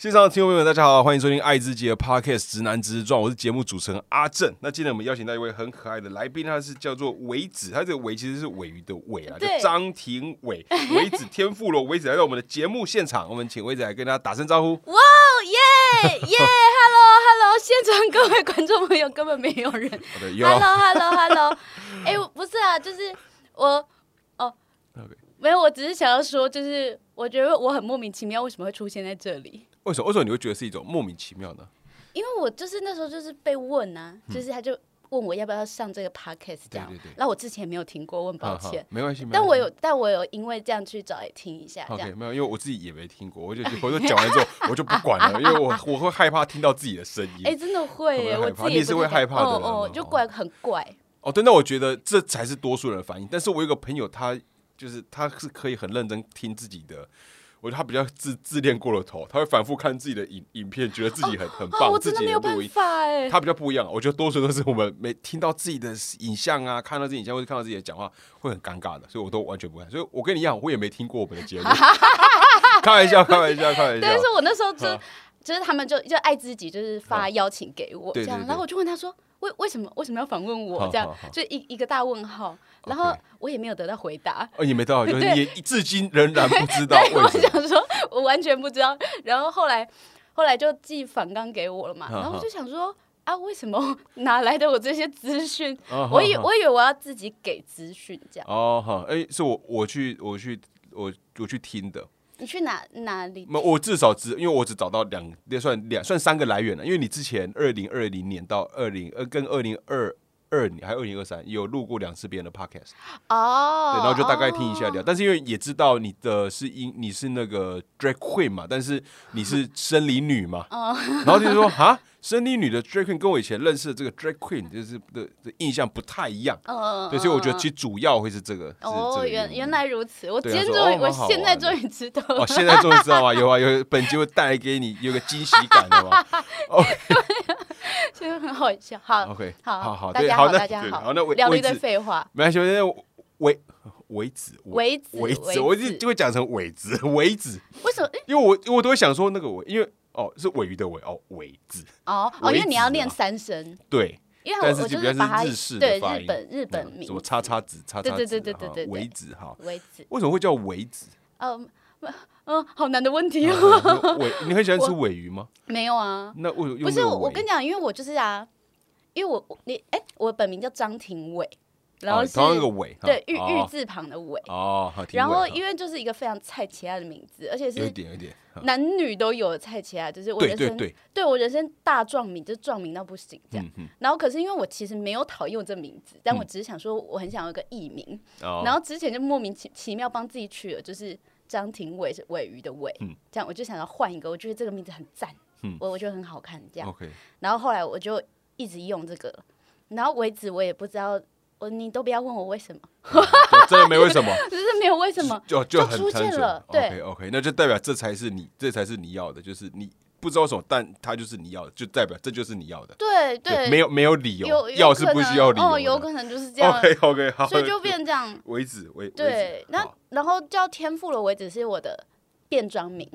线上的听众朋友们，大家好，欢迎收听《爱之杰》的 Podcast《直男直撞》，我是节目主持人阿正。那今天我们邀请到一位很可爱的来宾，他是叫做伟子，他这个伟其实是尾鱼的尾啊，叫对张庭伟，伟子天赋了，伟子来到我们的节目现场，我们请伟子来跟大家打声招呼。哇哦耶耶，Hello Hello，现场各位观众朋友根本没有人，Hello Hello Hello，哎、我不是啊，就是我哦没有，我只是想要说，就是我觉得我很莫名其妙，为什么会出现在这里？为什么？为什么你会觉得是一种莫名其妙呢？因为我就是那时候就是被问啊，就是他就问我要不要上这个 podcast 这样，嗯对对对然后我之前没有听过，问抱歉。没关系，但我有，但我有因为这样去找来听一下，这 OK，没有，因为我自己也没听过，我就我就讲完之后 我就不管了，因为我我会害怕听到自己的声音。哎、真的会我自己是会害怕的哦就怪很怪。哦，对，那我觉得这才是多数人的反应。但是我有个朋友，他就是他是可以很认真听自己的，我觉得他比较自自恋过了头，他会反复看自己的影影片，觉得自己很、很哦，棒，我自真的没有办。法哎。他比较不一样，我觉得多数都是我们没听到自己的影像啊，看到自己影像或者看到自己的讲话会很尴尬的，所以我都完全不看。所以我跟你一样，我也没听过我们的节目，开玩笑，开玩笑，开玩笑但。是我那时候就好就是他们就就爱自己，就是发邀请给我这样，然后我就问他说，为为什么为什么要访问我这样就一一个大问号，然后我也没有得到回答。哦，也没得到，就是你也至今仍然不知道对，我。想说，我完全不知道。然后后来后来就寄反纲给我了嘛，然后我就想说。啊，为什么哪来的我这些资讯？哦我以我以为我要自己给资讯这样。哦，好，哎，是我我去我去我我去听的，你去哪哪里？没，我至少只因为我只找到两，也算两算三个来源了。因为你之前二零二零年到二零呃跟二零二二年还有二零二三有录过两次别人的 podcast，哦，对，然后就大概听一下哦聊。但是因为也知道你的是因你是那个 drag queen 嘛，但是你是生理女嘛，哦然后就是说哈，生理女的 drag queen 跟我以前认识的这个 drag queen 就是的的印象不太一样。嗯，对，所以我觉得嗯其实主要会是这个，哦，原原来如此，我今天终于，我现在终于知道哦，了。现在终于知道啊？有啊，有本集会带给你有个惊喜感的嘛。觉得很好笑。好 OK，好好好，大家好，那大家好。好，那维聊了一堆废话。没关系，那维维子，维子维维子，我就子就会讲成尾子，维子，为什么？因为我我都会想说那个尾，因为哦是尾鱼的尾，哦尾字，哦哦，因为你要念三声，对，因为我就是把它日式的对日本日本嗯名什么叉叉子，叉叉对子，对对对对对对维子哈，尾子。为什么会叫尾子？嗯嗯，好难的问题哦。哦尾，你很喜欢吃尾鱼吗？没有啊，那为不是我，跟你讲，因为我就是啊，因为我我你哎，我本名叫张庭伟，然后是同样一个尾，对玉玉哦字旁的伟。哦，好，挺然后因为就是一个非常菜奇亚的名字，而且是点有点，男女都有的菜奇亚，就是我人生对对对，对我人生大壮名，就是壮名到不行这样。嗯嗯，然后可是因为我其实没有讨厌我这名字，但我嗯。只是想说我很想要一个艺名，哦。然后之前就莫名其其妙帮自己取了就是张庭伟是尾鱼的尾，嗯。这样我就想要换一个，我觉得这个名字很赞，嗯。我我觉得很好看这样。然后后来我就一直用这个，然后为止我也不知道，我你都不要问我为什么，就真的没为什么。只是没有为什么，就就很就出现了对 OK 那就代表这才是你，这才是你要的，就是你不知道什么，但它就是你要的，就代表这就是你要的。对对，没有没有理由，要是不需要理由。哦，有可能就是这样，OK OK 好，所以就变成这样。为止为对，为止那然后叫天赋了为止是我的变装名，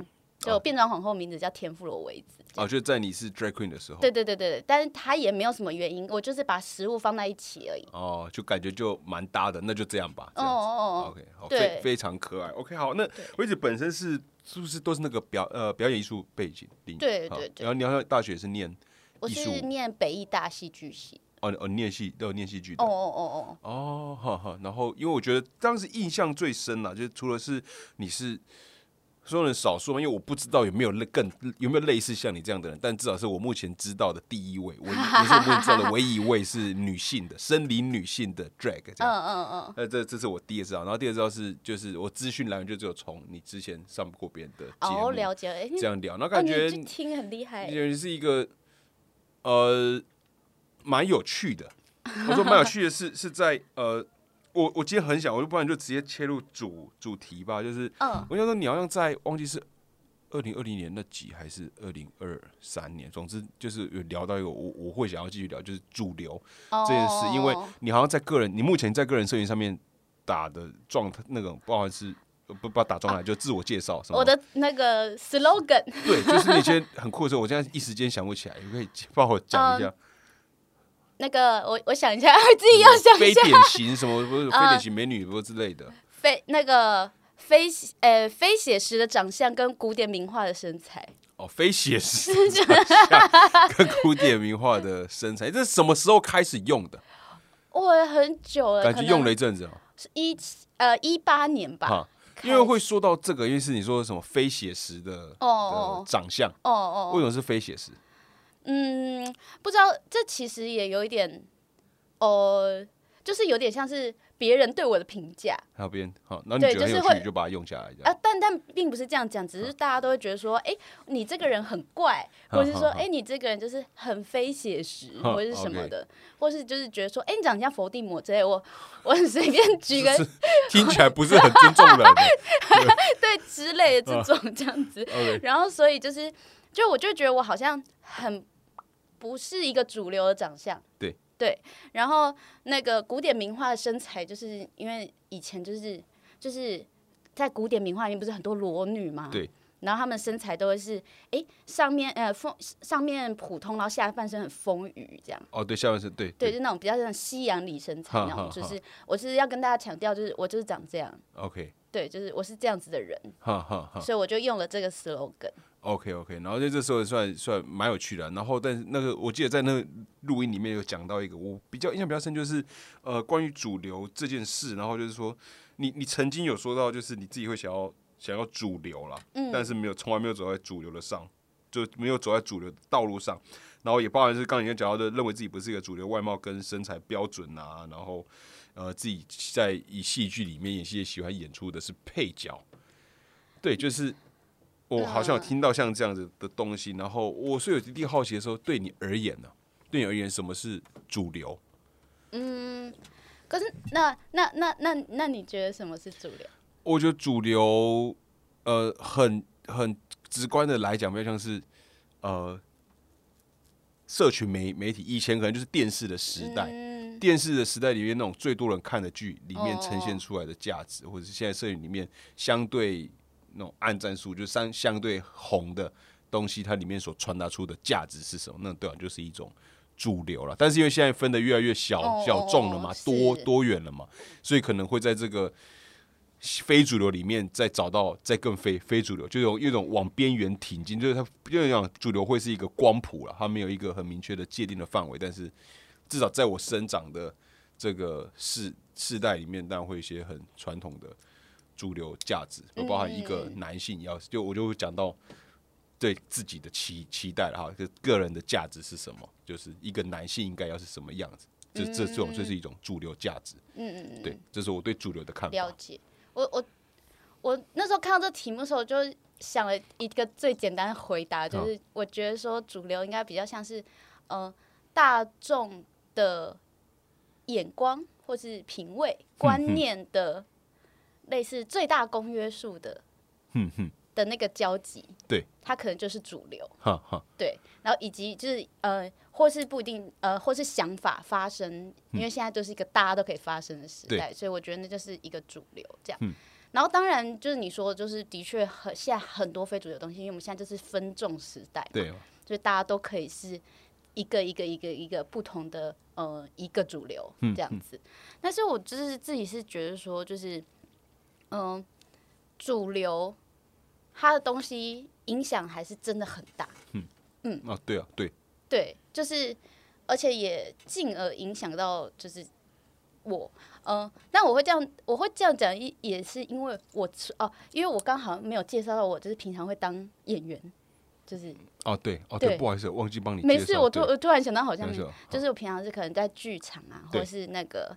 就变装皇后名字叫天妇罗为止。哦，就在你是 drag queen 的时候，对对对对对，但是他也没有什么原因，我就是把食物放在一起而已。哦，就感觉就蛮搭的，那就这样吧。哦哦哦，OK 好，对非非常可爱。OK 好，那对为止本身是是不是都是那个表呃表演艺术背景？对对对然后你好像大学是念我是念北艺大戏剧系。哦哦念戏都有念戏剧的哦哦哦哦，哦，哈哈，然后因为我觉得当时印象最深啦，就是除了是你是说人少数嘛，因为我不知道有没有类更有没有类似像你这样的人，但至少是我目前知道的第一位，唯一也是 我目前知道的唯一一位是女性的生理女性的 drag 这嗯样。嗯嗯，嗯，那，这这是我第一个知道，然后第二个知道是就是我资讯来源就只有从你之前上过别人的节目哦了解，哎，这样聊，然后哦感觉你听很厉害。也是一个呃蛮有趣的。我说蛮有趣的是 是在呃，我我今天很想，我就不然就直接切入主主题吧，就是嗯，我想说你好像在忘记是二零二零年那集还是二零二三年，总之就是有聊到一个我我会想要继续聊，就是主流这这件事，因为你好像在个人，你目前在个人社群上面打的状态那种，不好意思不不要打桩来，就自我介绍什么。我的那个 slogan，对，就是那些很酷的时候，我现在一时间想不起来，你可以帮我讲一下。那个我我想一下，自己要想一下。非 典型什么不是非典型美女不之类的。非那个非呃非写实的长相跟古典名画的身材。哦，非写实 长相跟古典名画的身材，这是什么时候开始用的？我很久了，感觉用了一阵子哦。是一呃一八年吧。因为会说到这个，因为是你说什么非写实的哦长相哦哦，为什么是非写实？嗯，不知道，这其实也有一点，呃，就是有点像是别人对我的评价。还有别人好，那你觉得有趣就把它用下来。啊，但但并不是这样讲，只是大家都会觉得说，哎，你这个人很怪，或者是说，哎，你这个人就是很非写实，或者是什么的，或是就是觉得说，哎，你长得像伏地魔之类。我我很随便 举个，听起来不是很尊重人，对之类的这种这样子。然后所以就是，就我就觉得我好像很。不是一个主流的长相，对。对，然后那个古典名画的身材，就是因为以前就是就是在古典名画里面不是很多裸女嘛，对，然后她们身材都会是哎上面呃丰上面普通，然后下半身很丰腴这样。哦，对，下半身对对，就那种比较像西洋里身材那种，就是我是要跟大家强调，就是我就是长这样。OK，对，就是我是这样子的人，所以我就用了这个 slogan。OK OK，然后在这时候算算蛮有趣的。然后，但是那个我记得在那个录音里面有讲到一个我比较印象比较深，就是呃关于主流这件事。然后就是说，你你曾经有说到，就是你自己会想要想要主流了，嗯，但是没有从来没有走在主流的上，就没有走在主流的道路上。然后也包含是刚才讲到的，认为自己不是一个主流外貌跟身材标准啊。然后呃自己在以戏剧里面演戏，也喜欢演出的是配角。对，就是。我好像有听到像这样子的东西，然后我是有一定好奇的时候，对你而言呢？对你而言，什么是主流？嗯，可是那那那那那你觉得什么是主流？我觉得主流，呃，很很直观的来讲，比较像是呃，社群媒媒体以前可能就是电视的时代，电视的时代里面那种最多人看的剧里面呈现出来的价值，或者是现在摄影里面相对。那种暗战术就相相对红的东西，它里面所传达出的价值是什么？那对啊，就是一种主流了。但是因为现在分的越来越小小众了嘛，多多元了嘛，所以可能会在这个非主流里面再找到再更非非主流，就有一种往边缘挺进。就是它因为讲主流会是一个光谱了，它没有一个很明确的界定的范围。但是至少在我生长的这个世世代里面，当然会一些很传统的。主流价值，就包含一个男性要，就我就会讲到对自己的期期待了哈，就个人的价值是什么？就是一个男性应该要是什么样子？这这这种就是一种主流价值。嗯嗯嗯，对，这是我对主流的看法。了解，我我我那时候看到这题目的时候，就想了一个最简单的回答，就是我觉得说主流应该比较像是呃大众的眼光或是品味观念的。类似最大公约数的，的那个交集，对，它可能就是主流，哈哈，对，然后以及就是呃，或是不一定呃，或是想法发生，因为现在就是一个大家都可以发生的时代，所以我觉得那就是一个主流这样。然后当然就是你说，就是的确很现在很多非主流东西，因为我们现在就是分众时代，对，所以大家都可以是一个一个一个一个不同的呃一个主流这样子。但是我就是自己是觉得说，就是。嗯，主流，它的东西影响还是真的很大。嗯嗯啊，对啊，对对，就是，而且也进而影响到就是我，嗯，但我会这样，我会这样讲，也也是因为我哦，因为我刚好没有介绍到我，就是平常会当演员，就是哦对哦对，不好意思，忘记帮你。没事，我突我突然想到，好像就是我平常是可能在剧场啊，或者是那个。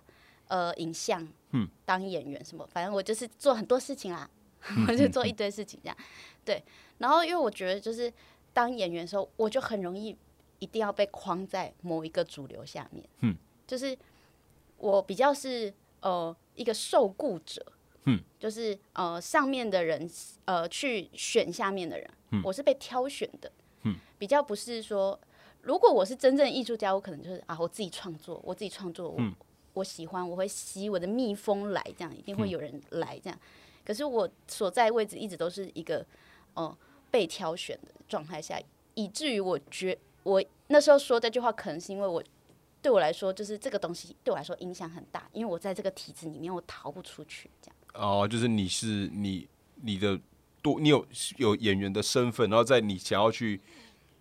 呃，影像，嗯，当演员什么，反正我就是做很多事情啦，我就做一堆事情这样，对。然后因为我觉得，就是当演员的时候，我就很容易一定要被框在某一个主流下面，嗯，就是我比较是呃一个受雇者，嗯，就是呃上面的人呃去选下面的人，我是被挑选的，嗯，比较不是说，如果我是真正艺术家，我可能就是啊我自己创作，我自己创作，我。我喜欢，我会吸我的蜜蜂来，这样一定会有人来这样。可是我所在位置一直都是一个哦被挑选的状态下，以至于我觉我那时候说这句话，可能是因为我对我来说，就是这个东西对我来说影响很大，因为我在这个体制里面我逃不出去，这样。哦，就是你是你你的多，你有有演员的身份，然后在你想要去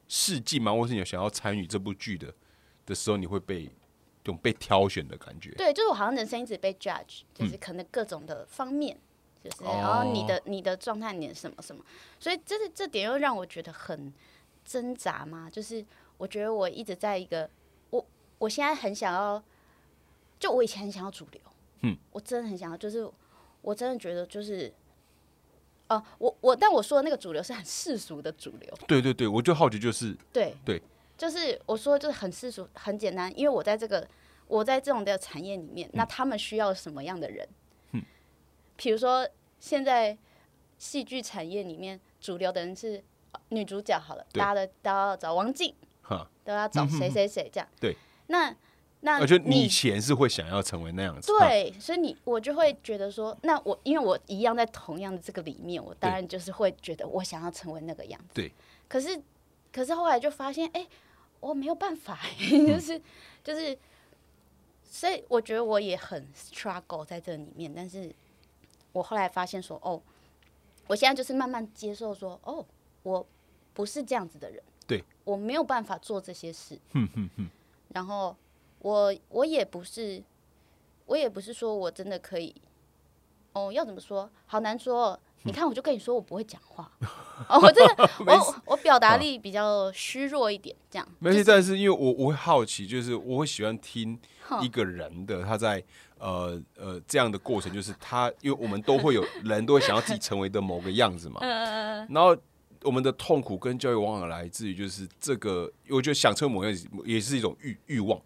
试镜吗，或是你想要参与这部剧的的时候，你会被。种被挑选的感觉，对，就是我好像人生一直被 judge，就是可能各种的方面，就是然后你的你的状态，你的什么什么，所以这是这点又让我觉得很挣扎嘛。就是我觉得我一直在一个，我我现在很想要，就我以前很想要主流，嗯，我真的很想要，就是我真的觉得就是，哦，我我但我说的那个主流是很世俗的主流，对对对，我就好奇就是，对。对。就是我说，就是很世俗，很简单。因为我在这个，我在这种的产业里面，那他们需要什么样的人？嗯，比如说现在戏剧产业里面主流的人是女主角，好了，大家的都要找王静，都要找谁谁谁这样。对，那那我觉得你以前是会想要成为那样子，对，所以你我就会觉得说，那我因为我一样在同样的这个里面，我当然就是会觉得我想要成为那个样子。对，可是可是后来就发现，哎。我没有办法，就是就是，所以我觉得我也很 struggle 在这里面。但是我后来发现说，哦，我现在就是慢慢接受说，哦，我不是这样子的人，对我没有办法做这些事。然后我我也不是，我也不是说我真的可以，哦，要怎么说？好难说。你看，我就跟你说，我不会讲话。哦，我真的，我我表达力比较虚弱一点，这样。没事，但是因为我我会好奇，就是我会喜欢听一个人的他在呃呃这样的过程，就是他，因为我们都会有人都会想要自己成为的某个样子嘛。嗯。然后我们的痛苦跟教育往往来自于就是这个，我觉得想成为某样子也是一种欲欲望，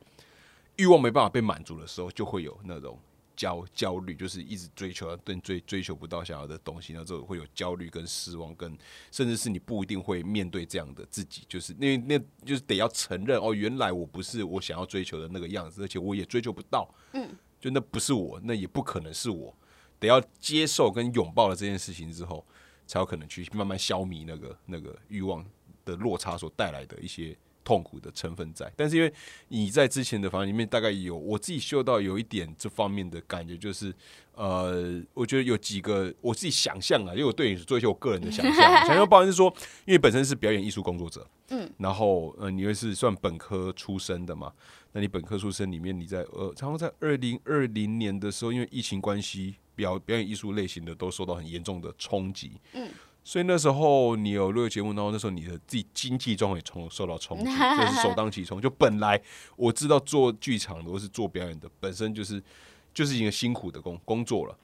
欲望没办法被满足的时候，就会有那种。焦焦虑就是一直追求，但追追求不到想要的东西，那之后会有焦虑跟失望，跟甚至是你不一定会面对这样的自己，就是那那就是得要承认哦，原来我不是我想要追求的那个样子，而且我也追求不到，嗯，就那不是我，那也不可能是我，得要接受跟拥抱了这件事情之后，才有可能去慢慢消弭那个那个欲望的落差所带来的一些。痛苦的成分在，但是因为你在之前的房里面大概有我自己嗅到有一点这方面的感觉，就是呃，我觉得有几个我自己想象啊，因为我对你做一些我个人的想象，想象，不然是说，因为本身是表演艺术工作者，嗯，然后呃，你又是算本科出身的嘛，那你本科出身里面，你在呃，然后在二零二零年的时候，因为疫情关系，表表演艺术类型的都受到很严重的冲击，嗯。所以那时候你有录节目，然后那时候你的自己经济状况也冲受到冲击，就是首当其冲。就本来我知道做剧场的或是做表演的，本身就是就是一个辛苦的工工作了。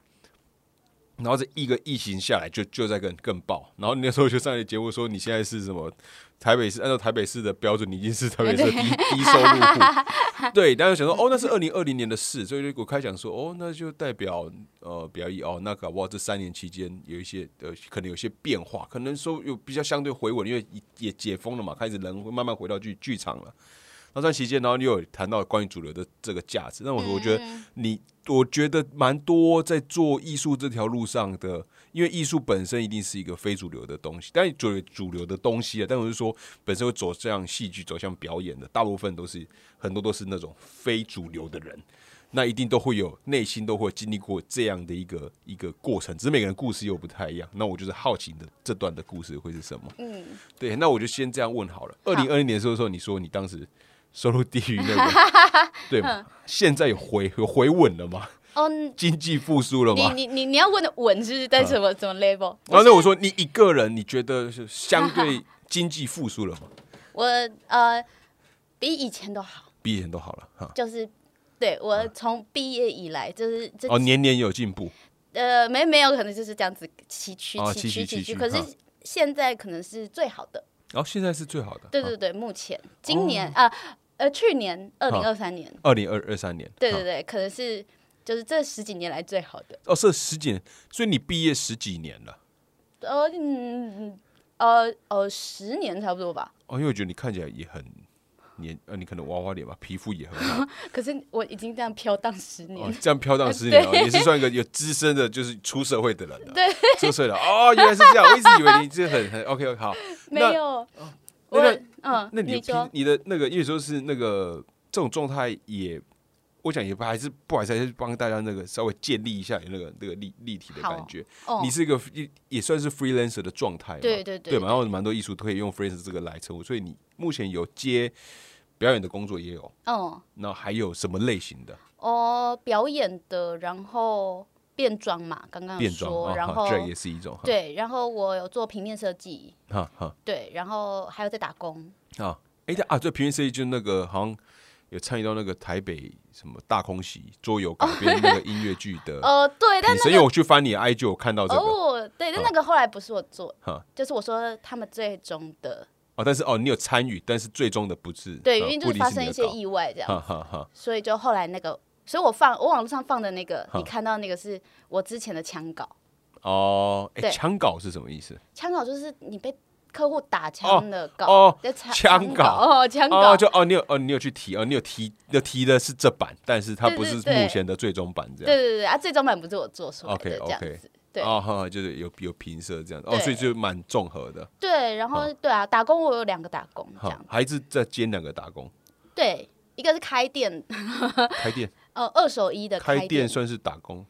然后这一个疫情下来，就就在更更爆。然后那时候就上一节目说，你现在是什么？台北市按照台北市的标准，你已经是台北市低低收入户。对，大家想说，哦，那是二零二零年的事，所以我开讲说，哦，那就代表呃，表意哦，那搞不好这三年期间有一些呃，可能有些变化，可能说有比较相对回稳，因为也解封了嘛，开始人会慢慢回到剧剧场了。那段期间，然后你有谈到关于主流的这个价值，那我我觉得你，我觉得蛮多在做艺术这条路上的，因为艺术本身一定是一个非主流的东西，但作为主流的东西啊，但我是说，本身会走向戏剧、走向表演的，大部分都是很多都是那种非主流的人，那一定都会有内心都会经历过这样的一个一个过程，只是每个人故事又不太一样。那我就是好奇的这段的故事会是什么？嗯，对，那我就先这样问好了。二零二零年的时候，你说你当时。收入低于那个，对吗？现在有回有回稳了吗？哦，经济复苏了吗？你你你你要问的稳是在什么什么 level？然后那我说你一个人，你觉得是相对经济复苏了吗？我呃，比以前都好，比以前都好了哈。就是对我从毕业以来，就是哦年年有进步。呃，没没有可能就是这样子崎岖崎岖崎岖，可是现在可能是最好的。然哦，现在是最好的。对对对，目前今年啊。呃，去年二零二三年，二零二二三年，对对对，可能是就是这十几年来最好的。哦，是十几年，所以你毕业十几年了。呃嗯呃呃，十年差不多吧。哦，因为我觉得你看起来也很年呃，你可能娃娃脸吧，皮肤也很好。可是我已经这样飘荡十年，这样飘荡十年了，也是算一个有资深的，就是出社会的人了。对，出社会了哦，原来是这样，我一直以为你这很很 OK OK 好。没有，那个嗯，那你平你的那个，因为说是那个这种状态也。我想也不还是不好意思，还是帮大家那个稍微建立一下你那个那个立立体的感觉。你是一个也也算是 freelancer 的状态，对对对，对嘛？然后蛮多艺术可以用 freelancer 这个来称呼，所以你目前有接表演的工作也有。嗯，那还有什么类型的？哦，表演的，然后变装嘛，刚刚变装，然后这也是一种。对，然后我有做平面设计，哈哈，对，然后还有在打工。啊，哎啊，这平面设计就是那个好像。有参与到那个台北什么大空袭桌游改 编那个音乐剧的，呃，对，但是因为我去翻你 I 就有看到这个，哦，对，但那个后来不是我做，就是我说他们最终的，哦，但是哦，你有参与，但是最终的不是，对，因为就是发生一些意外这样，所以就后来那个，所以我放我网络上放的那个，你看到那个是我之前的枪稿，哦，哎，枪稿是什么意思？枪稿就是你被。客户打枪的稿，哦枪稿哦，枪稿就哦，你有哦，你有去提哦，你有提，有提的是这版，但是它不是目前的最终版，这样。对对对啊，最终版不是我做出来的，这样子。对哦，就是有有平色这样子，哦，所以就蛮综合的。对，然后对啊，打工我有两个打工，这样。还是在兼两个打工。对，一个是开店，开店，呃，二手衣的开店算是打工。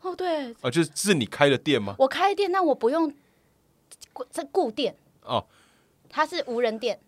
哦，对。哦，就是是你开的店吗？我开店，那我不用在固店。哦，它是无人店，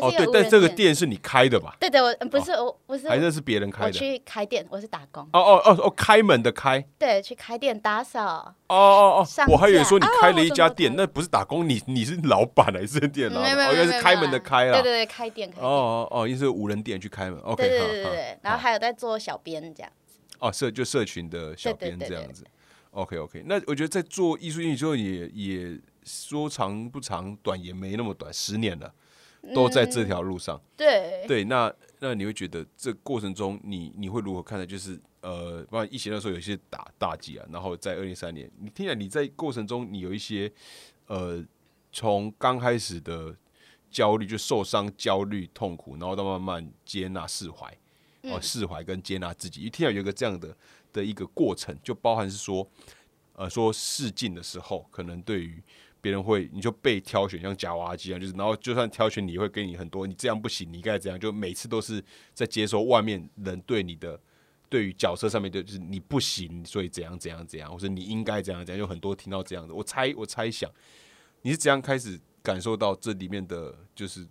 哦对，但这个店是你开的吧？对对，我不是我不是，还是是别人开的。我去开店，我是打工。哦哦哦哦，开门的开。对，去开店打扫。哦哦哦，我还以为说你开了一家店，那不是打工，你你是老板还是店老板？原来是开门的开啊。对对对，开店。哦哦哦，因为是无人店去开门。OK，对对对对，然后还有在做小编这样子。哦，社就社群的小编这样子。OK OK，那我觉得在做艺术运营之后也也。说长不长，短也没那么短，十年了，都在这条路上。对对，那那你会觉得这过程中，你你会如何看待？就是呃，包括疫情的时候有一些打打击啊，然后在二零三年，你听起来你在过程中，你有一些呃，从刚开始的焦虑就受伤、焦虑、痛苦，然后到慢慢接纳、释怀，哦，释怀跟接纳自己，一听到有一个这样的的一个过程，就包含是说，呃，说试镜的时候，可能对于别人会，你就被挑选，像夹娃娃机一样，就是，然后就算挑选，你会给你很多，你这样不行，你应该怎样，就每次都是在接受外面人对你的，对于角色上面的，就是你不行，所以怎样怎样怎样，或者你应该怎样怎样，有很多听到这样的。我猜，我猜想，你是怎样开始感受到这里面的，就是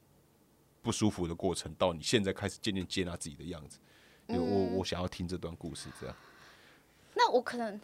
不舒服的过程，到你现在开始渐渐接纳自己的样子。我我想要听这段故事，这样。那我可能。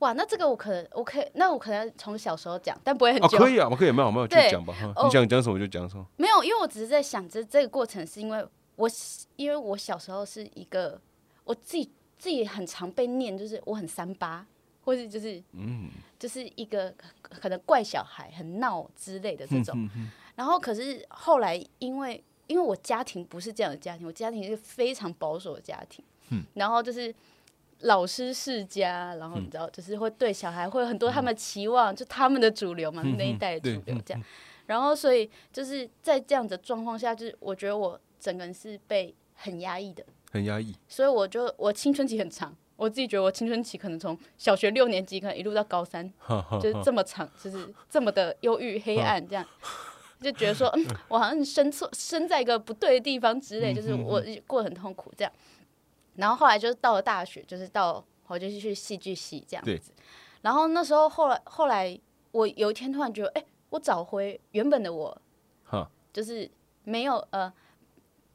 哇，那这个我可能我可以，那我可能从小时候讲，但不会很久。可以啊，我可以，没有没有就讲吧。你想讲什么就讲什么。没有，因为我只是在想，这这个过程是因为我，因为我小时候是一个我自己自己很常被念，就是我很三八，或是就是嗯，就是一个可能怪小孩、很闹之类的这种。然后可是后来，因为因为我家庭不是这样的家庭，我家庭是非常保守的家庭。嗯，然后就是。老师世家，然后你知道，就是会对小孩会有很多他们的期望，就他们的主流嘛，那一代的主流这样。然后，所以就是在这样的状况下，就是我觉得我整个人是被很压抑的，很压抑。所以我就我青春期很长，我自己觉得我青春期可能从小学六年级可能一路到高三，就是这么长，就是这么的忧郁黑暗这样，就觉得说，嗯，我好像生错生在一个不对的地方之类，就是我过得很痛苦这样。然后后来就是到了大学，就是到我就去戏剧系这样子。然后那时候后来后来，我有一天突然觉得，哎，我找回原本的我，就是没有呃，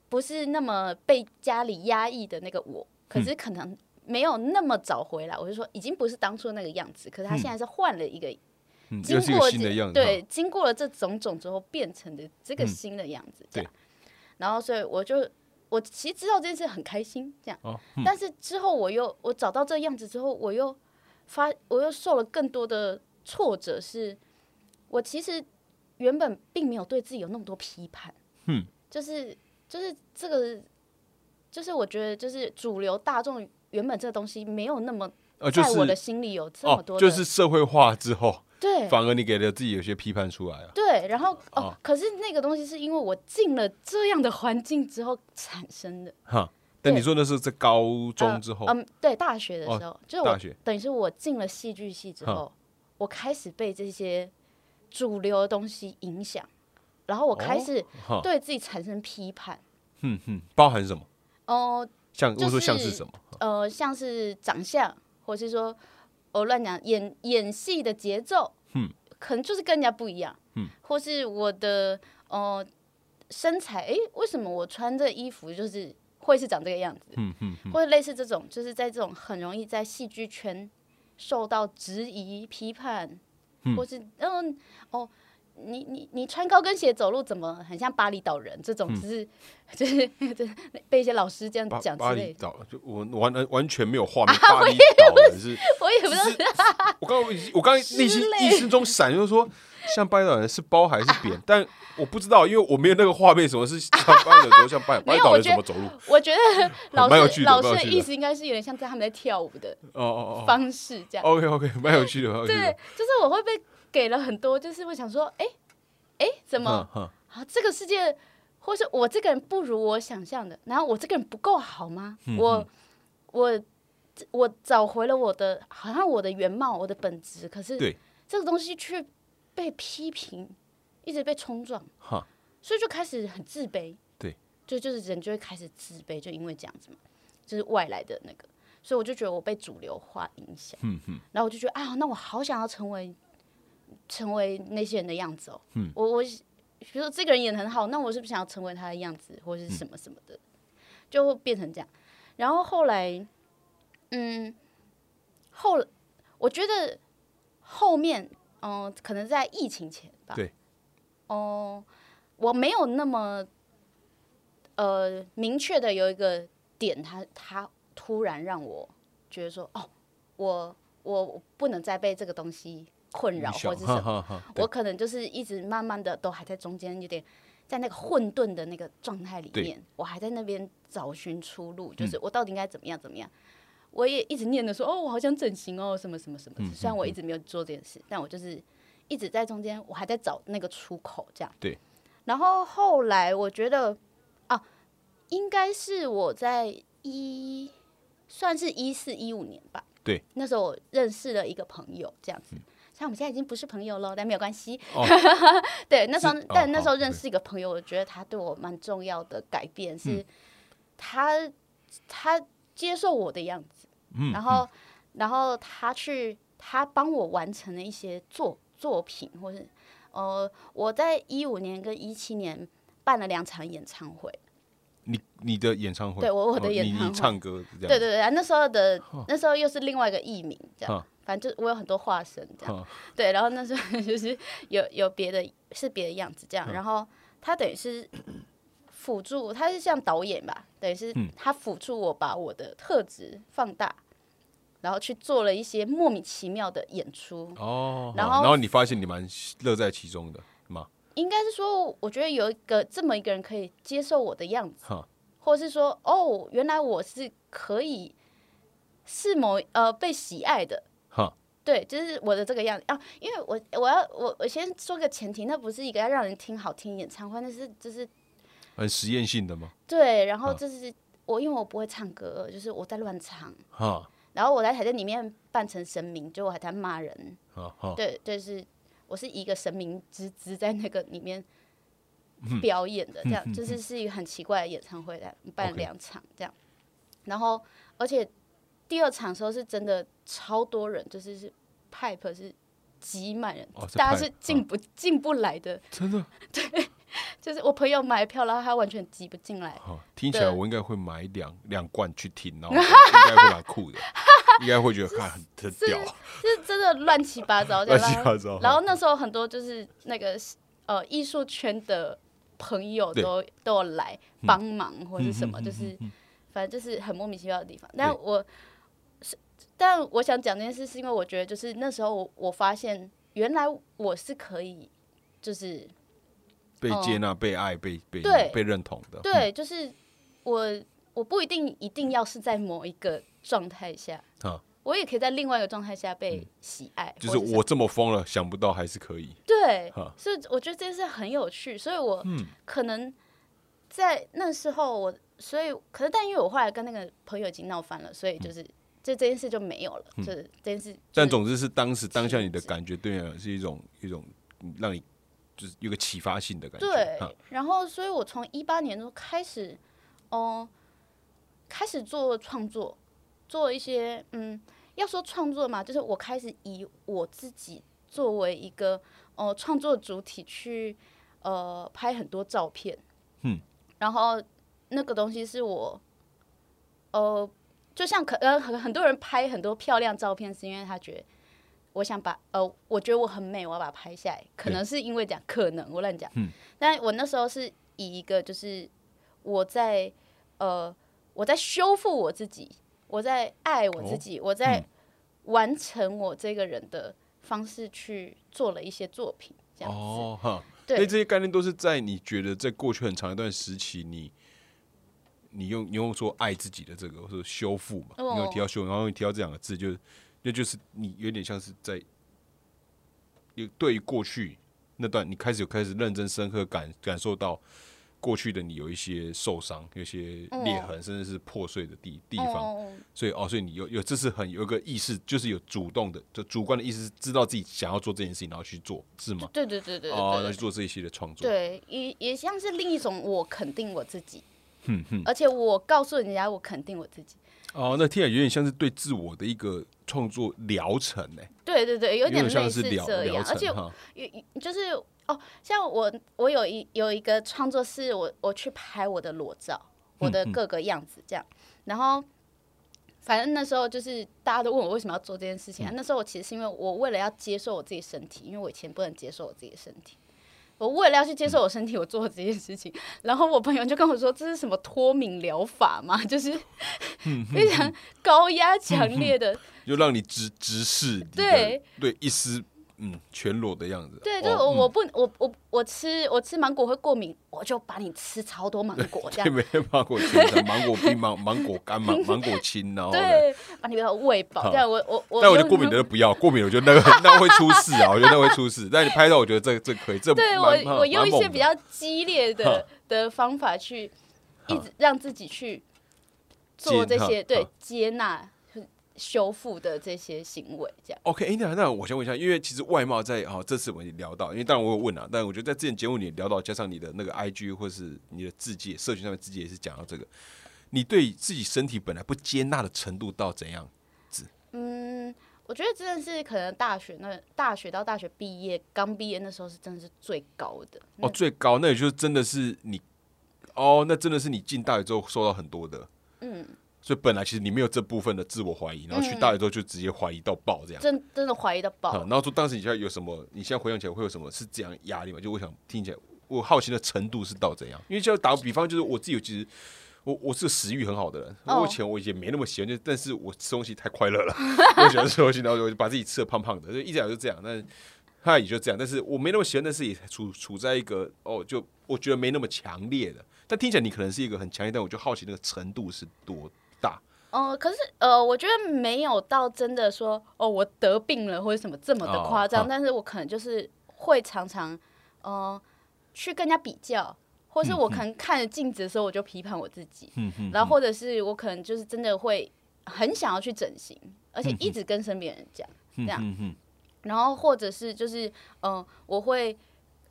不是那么被家里压抑的那个我，可是可能没有那么早回来。我就说，已经不是当初那个样子，可是他现在是换了一个，经过新的样子，对，经过了这种种之后变成的这个新的样子，这样。然后所以我就。我其实知道这件事很开心，这样，但是之后我又我找到这样子之后，我又发我又受了更多的挫折，是我其实原本并没有对自己有那么多批判，嗯，就是就是这个，就是我觉得就是主流大众原本这个东西没有那么在我的心里有这么多，就是社会化之后。对，反而你给了自己有些批判出来啊。对，然后哦，可是那个东西是因为我进了这样的环境之后产生的。哈，但你说的是在高中之后？嗯，对，大学的时候，就是大学，等于是我进了戏剧系之后，我开始被这些主流的东西影响，然后我开始对自己产生批判。哼哼，包含什么？哦，像我说像是什么？呃，像是长相，或是说。我乱讲，演演戏的节奏，嗯，可能就是跟人家不一样，嗯，或是我的呃身材，哎，为什么我穿这衣服就是会是长这个样子，嗯嗯，或者类似这种，就是在这种很容易在戏剧圈受到质疑、批判，或是嗯哦。你你你穿高跟鞋走路怎么很像巴厘岛人？这种只是 就是被一些老师这样讲之类。岛就我完完完全没有画面。巴厘岛人是，我也不知道。我刚刚我刚刚内心意识中闪，就是说像巴厘岛人是包还是扁？但我不知道，因为我没有那个画面，什么是像巴厘岛人像巴巴厘岛人怎么走路？我觉得 老师老师的意思应该是有点像在他们在跳舞的哦哦哦方式这样。OK OK，蛮有趣的。对，就是我会被。给了很多，就是会想说，哎，哎，怎么？啊？这个世界，或是我这个人不如我想象的，然后我这个人不够好吗？我，我，我找回了我的，好像我的原貌，我的本质，可是这个东西却被批评，一直被冲撞，哈，所以就开始很自卑，对，就就是人就会开始自卑，就因为这样子嘛，就是外来的那个，所以我就觉得我被主流化影响，嗯然后我就觉得啊，那我好想要成为。成为那些人的样子哦，嗯，我我比如说这个人演的很好，那我是不是想要成为他的样子，或者是什么什么的，就会变成这样。然后后来，嗯，后我觉得后面，嗯，可能在疫情前吧，对，哦，我没有那么呃明确的有一个点，他他突然让我觉得说，哦，我我不能再被这个东西。困扰或者是什么，我可能就是一直慢慢的都还在中间，有点在那个混沌的那个状态里面，我还在那边找寻出路，就是我到底应该怎么样怎么样。我也一直念的说，哦，我好想整形哦，什么什么什么。虽然我一直没有做这件事，但我就是一直在中间，我还在找那个出口，这样。对。然后后来我觉得啊，应该是我在一算是一四一五年吧。对。那时候我认识了一个朋友，这样子。像我们现在已经不是朋友了，但没有关系。对，那时候，但那时候认识一个朋友，我觉得他对我蛮重要的改变是，他他接受我的样子，然后然后他去他帮我完成了一些作作品，或是呃，我在一五年跟一七年办了两场演唱会。你你的演唱会？对我我的演唱会唱歌对对对，那时候的那时候又是另外一个艺名这样。反正就我有很多化身这样，对，然后那时候 就是有有别的是别的样子这样，然后他等于是辅助，他是像导演吧，等于是他辅助我把我的特质放大，然后去做了一些莫名其妙的演出哦，然后然后你发现你蛮乐在其中的吗？应该是说，我觉得有一个这么一个人可以接受我的样子，或者是说，哦，原来我是可以是某呃被喜爱的。对，就是我的这个样子。啊，因为我我要我我先说个前提，那不是一个要让人听好听演唱会，那是就是很实验性的吗？对，然后就是我因为我不会唱歌，就是我在乱唱，哈，然后我在台在里面扮成神明，就我还在骂人，对，就是我是一个神明之姿在那个里面表演的，这样就是是一个很奇怪的演唱会，的办两场这样，然后而且。第二场时候是真的超多人，就是是 pipe 是挤满人，大家是进不进不来的。真的？对，就是我朋友买票，然后他完全挤不进来。听起来我应该会买两两罐去听，然后 应该会蛮酷的，应该会觉得看很很屌。是真的乱七八糟，乱七八糟。然后那时候很多就是那个呃艺术圈的朋友都都有来帮忙或者什么，就是反正就是很莫名其妙的地方。但我。但我想讲这件事，是因为我觉得，就是那时候我我发现，原来我是可以，就是被接纳、被爱、被被被认同的。对，就是我我不一定一定要是在某一个状态下，啊我也可以在另外一个状态下被喜爱，就是我这么疯了，想不到还是可以。对，所以我觉得这件事很有趣，所以我可能在那时候我，所以可是但因为我后来跟那个朋友已经闹翻了，所以就是这这件事就没有了，就是这件事。但总之是当时当下你的感觉，对啊，是一种一种让你就是有个启发性的感觉。对，然后所以我从一八年就开始，哦，开始做创作。做一些嗯，要说创作嘛，就是我开始以我自己作为一个哦创作主体去呃拍很多照片，嗯，然后那个东西是我呃，就像可呃很很多人拍很多漂亮照片，是因为他觉得我想把呃，我觉得我很美，我要把它拍下来，可能是因为讲可能我乱讲，嗯，但我那时候是以一个就是我在呃我在修复我自己。我在爱我自己，我在完成我这个人的方式去做了一些作品，这样子。哦哈，对，这些概念都是在你觉得在过去很长一段时期，你你用你用说爱自己的这个，或者修复嘛，你有提到修，然后你提到这两个字，就是那就是你有点像是在有对于过去那段，你开始有开始认真深刻感感受到。过去的你有一些受伤，有些裂痕，甚至是破碎的地地方，所以哦，所以你有有这是很有一个意识，就是有主动的，就主观的意思，知道自己想要做这件事情，然后去做，是吗？对对对对，哦，然后去做这一些的创作，对，也也像是另一种我肯定我自己，而且我告诉人家我肯定我自己。哦，那听起来有点像是对自我的一个创作疗程呢。对对对，有点类似这样，而且有就是。哦，像我，我有一有一个创作是，我我去拍我的裸照，我的各个样子这样，然后反正那时候就是大家都问我为什么要做这件事情啊。那时候我其实是因为我为了要接受我自己身体，因为我以前不能接受我自己的身体，我为了要去接受我身体，我做了这件事情。然后我朋友就跟我说：“这是什么脱敏疗法吗？就是非常高压强烈的，就让你直直视对对一丝。”嗯，全裸的样子。对，就我我不我我我吃我吃芒果会过敏，我就把你吃超多芒果这样。没芒果青、芒果冰、芒芒果干、芒芒果青，然后对，把你喂饱。这样我我我。但我觉得过敏的不要，过敏我觉得那个那会出事啊，我觉得那会出事。但你拍照，我觉得这这可以。这对我我用一些比较激烈的的方法去一直让自己去做这些对接纳。修复的这些行为，这样 OK。那那我先问一下，因为其实外貌在哦这次我们聊到，因为当然我有问啊，但我觉得在之前节目里聊到，加上你的那个 IG 或是你的字界社群上面字界也是讲到这个，你对自己身体本来不接纳的程度到怎样子？嗯，我觉得真的是可能大学那大学到大学毕业刚毕业那时候是真的是最高的哦，最高那也就是真的是你哦，那真的是你进大学之后受到很多的嗯。所以本来其实你没有这部分的自我怀疑，然后去大学之后就直接怀疑到爆这样，真真的怀疑到爆。然后说当时你现在有什么？你现在回想起来会有什么是这样压力吗？就我想听起来，我好奇的程度是到怎样？因为就打个比方，就是我自己其实我我是食欲很好的人，我以前我也没那么喜欢，就但是我吃东西太快乐了，我喜欢吃东西，然后我就把自己吃的胖胖的，就一直来就这样。但他也就这样，但是我没那么喜欢，但是也处处在一个哦，就我觉得没那么强烈的。但听起来你可能是一个很强烈，但我就好奇那个程度是多。大哦，可是呃，我觉得没有到真的说哦，我得病了或者什么这么的夸张，但是我可能就是会常常呃去跟人家比较，或是我可能看着镜子的时候我就批判我自己，然后或者是我可能就是真的会很想要去整形，而且一直跟身边人讲这样，然后或者是就是嗯，我会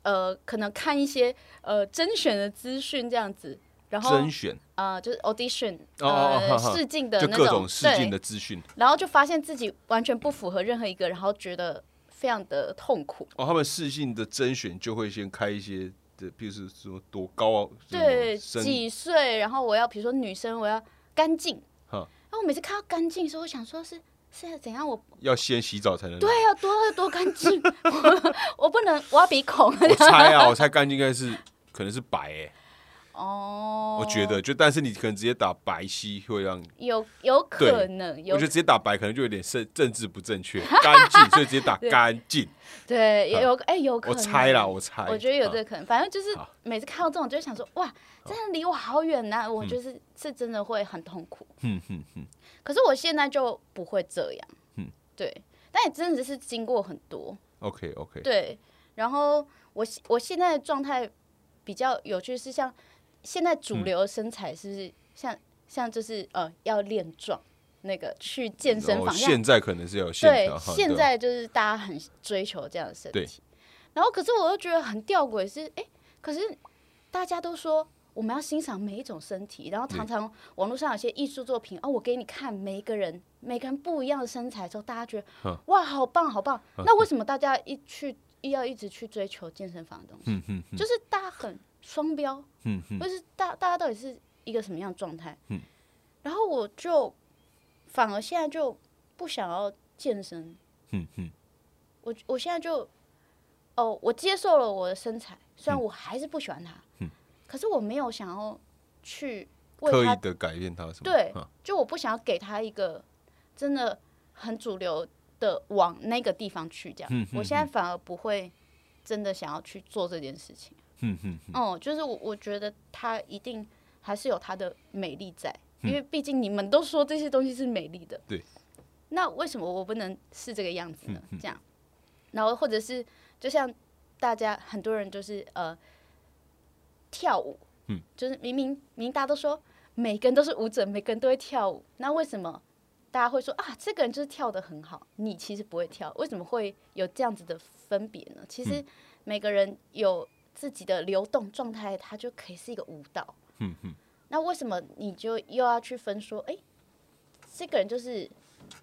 呃可能看一些呃甄选的资讯这样子。然后甄选呃，就是 audition，呃，试镜的那种试镜的资讯，然后就发现自己完全不符合任何一个，然后觉得非常的痛苦。哦，他们试镜的甄选就会先开一些的，比如说说多高啊，对，几岁，然后我要比如说女生我要干净，哈，然后我每次看到干净的时候，我想说是是怎样，我要先洗澡才能，对，啊多多干净，我不能挖鼻孔。我猜啊，我猜干净应该是可能是白哎。哦，我觉得就，但是你可能直接打白皙会让有有可能，我觉得直接打白可能就有点政政治不正确，干净，所以直接打 干净。对，有哎有可能，我猜啦，我猜，我觉得有这个可能。反正就是每次看到这种，就想说，哇，真的离我好远呐！我觉得是是真的会很痛苦。嗯哼哼。可是我现在就不会这样。嗯，对，但也真的是经过很多。OK OK。对，然后我我现在的状态比较有趣，是像。现在主流身材是不是像像就是呃要练壮那个去健身房？现在可能是有对，现在就是大家很追求这样的身体。然后可是我又觉得很吊诡，是哎，可是大家都说我们要欣赏每一种身体，然后常常网络上有些艺术作品哦，我给你看每一个人每个人不一样的身材之后，大家觉得哇好棒好棒。那为什么大家一去要一直去追求健身房的东西？就是大家很。双标，嗯，或是大大家到底是一个什么样的状态？嗯，然后我就反而现在就不想要健身，嗯嗯，我我现在就哦，我接受了我的身材，虽然我还是不喜欢它，嗯，可是我没有想要去刻意的改变它，什么？对，就我不想要给他一个真的很主流的往那个地方去，这样，我现在反而不会真的想要去做这件事情。嗯嗯，哦，就是我我觉得它一定还是有它的美丽在，因为毕竟你们都说这些东西是美丽的，对。那为什么我不能是这个样子呢？这样，然后或者是就像大家很多人就是呃跳舞，嗯，就是明明明大家都说每个人都是舞者，每个人都会跳舞，那为什么大家会说啊这个人就是跳的很好，你其实不会跳？为什么会有这样子的分别呢？其实每个人有。自己的流动状态，它就可以是一个舞蹈。那为什么你就又要去分说，哎，这个人就是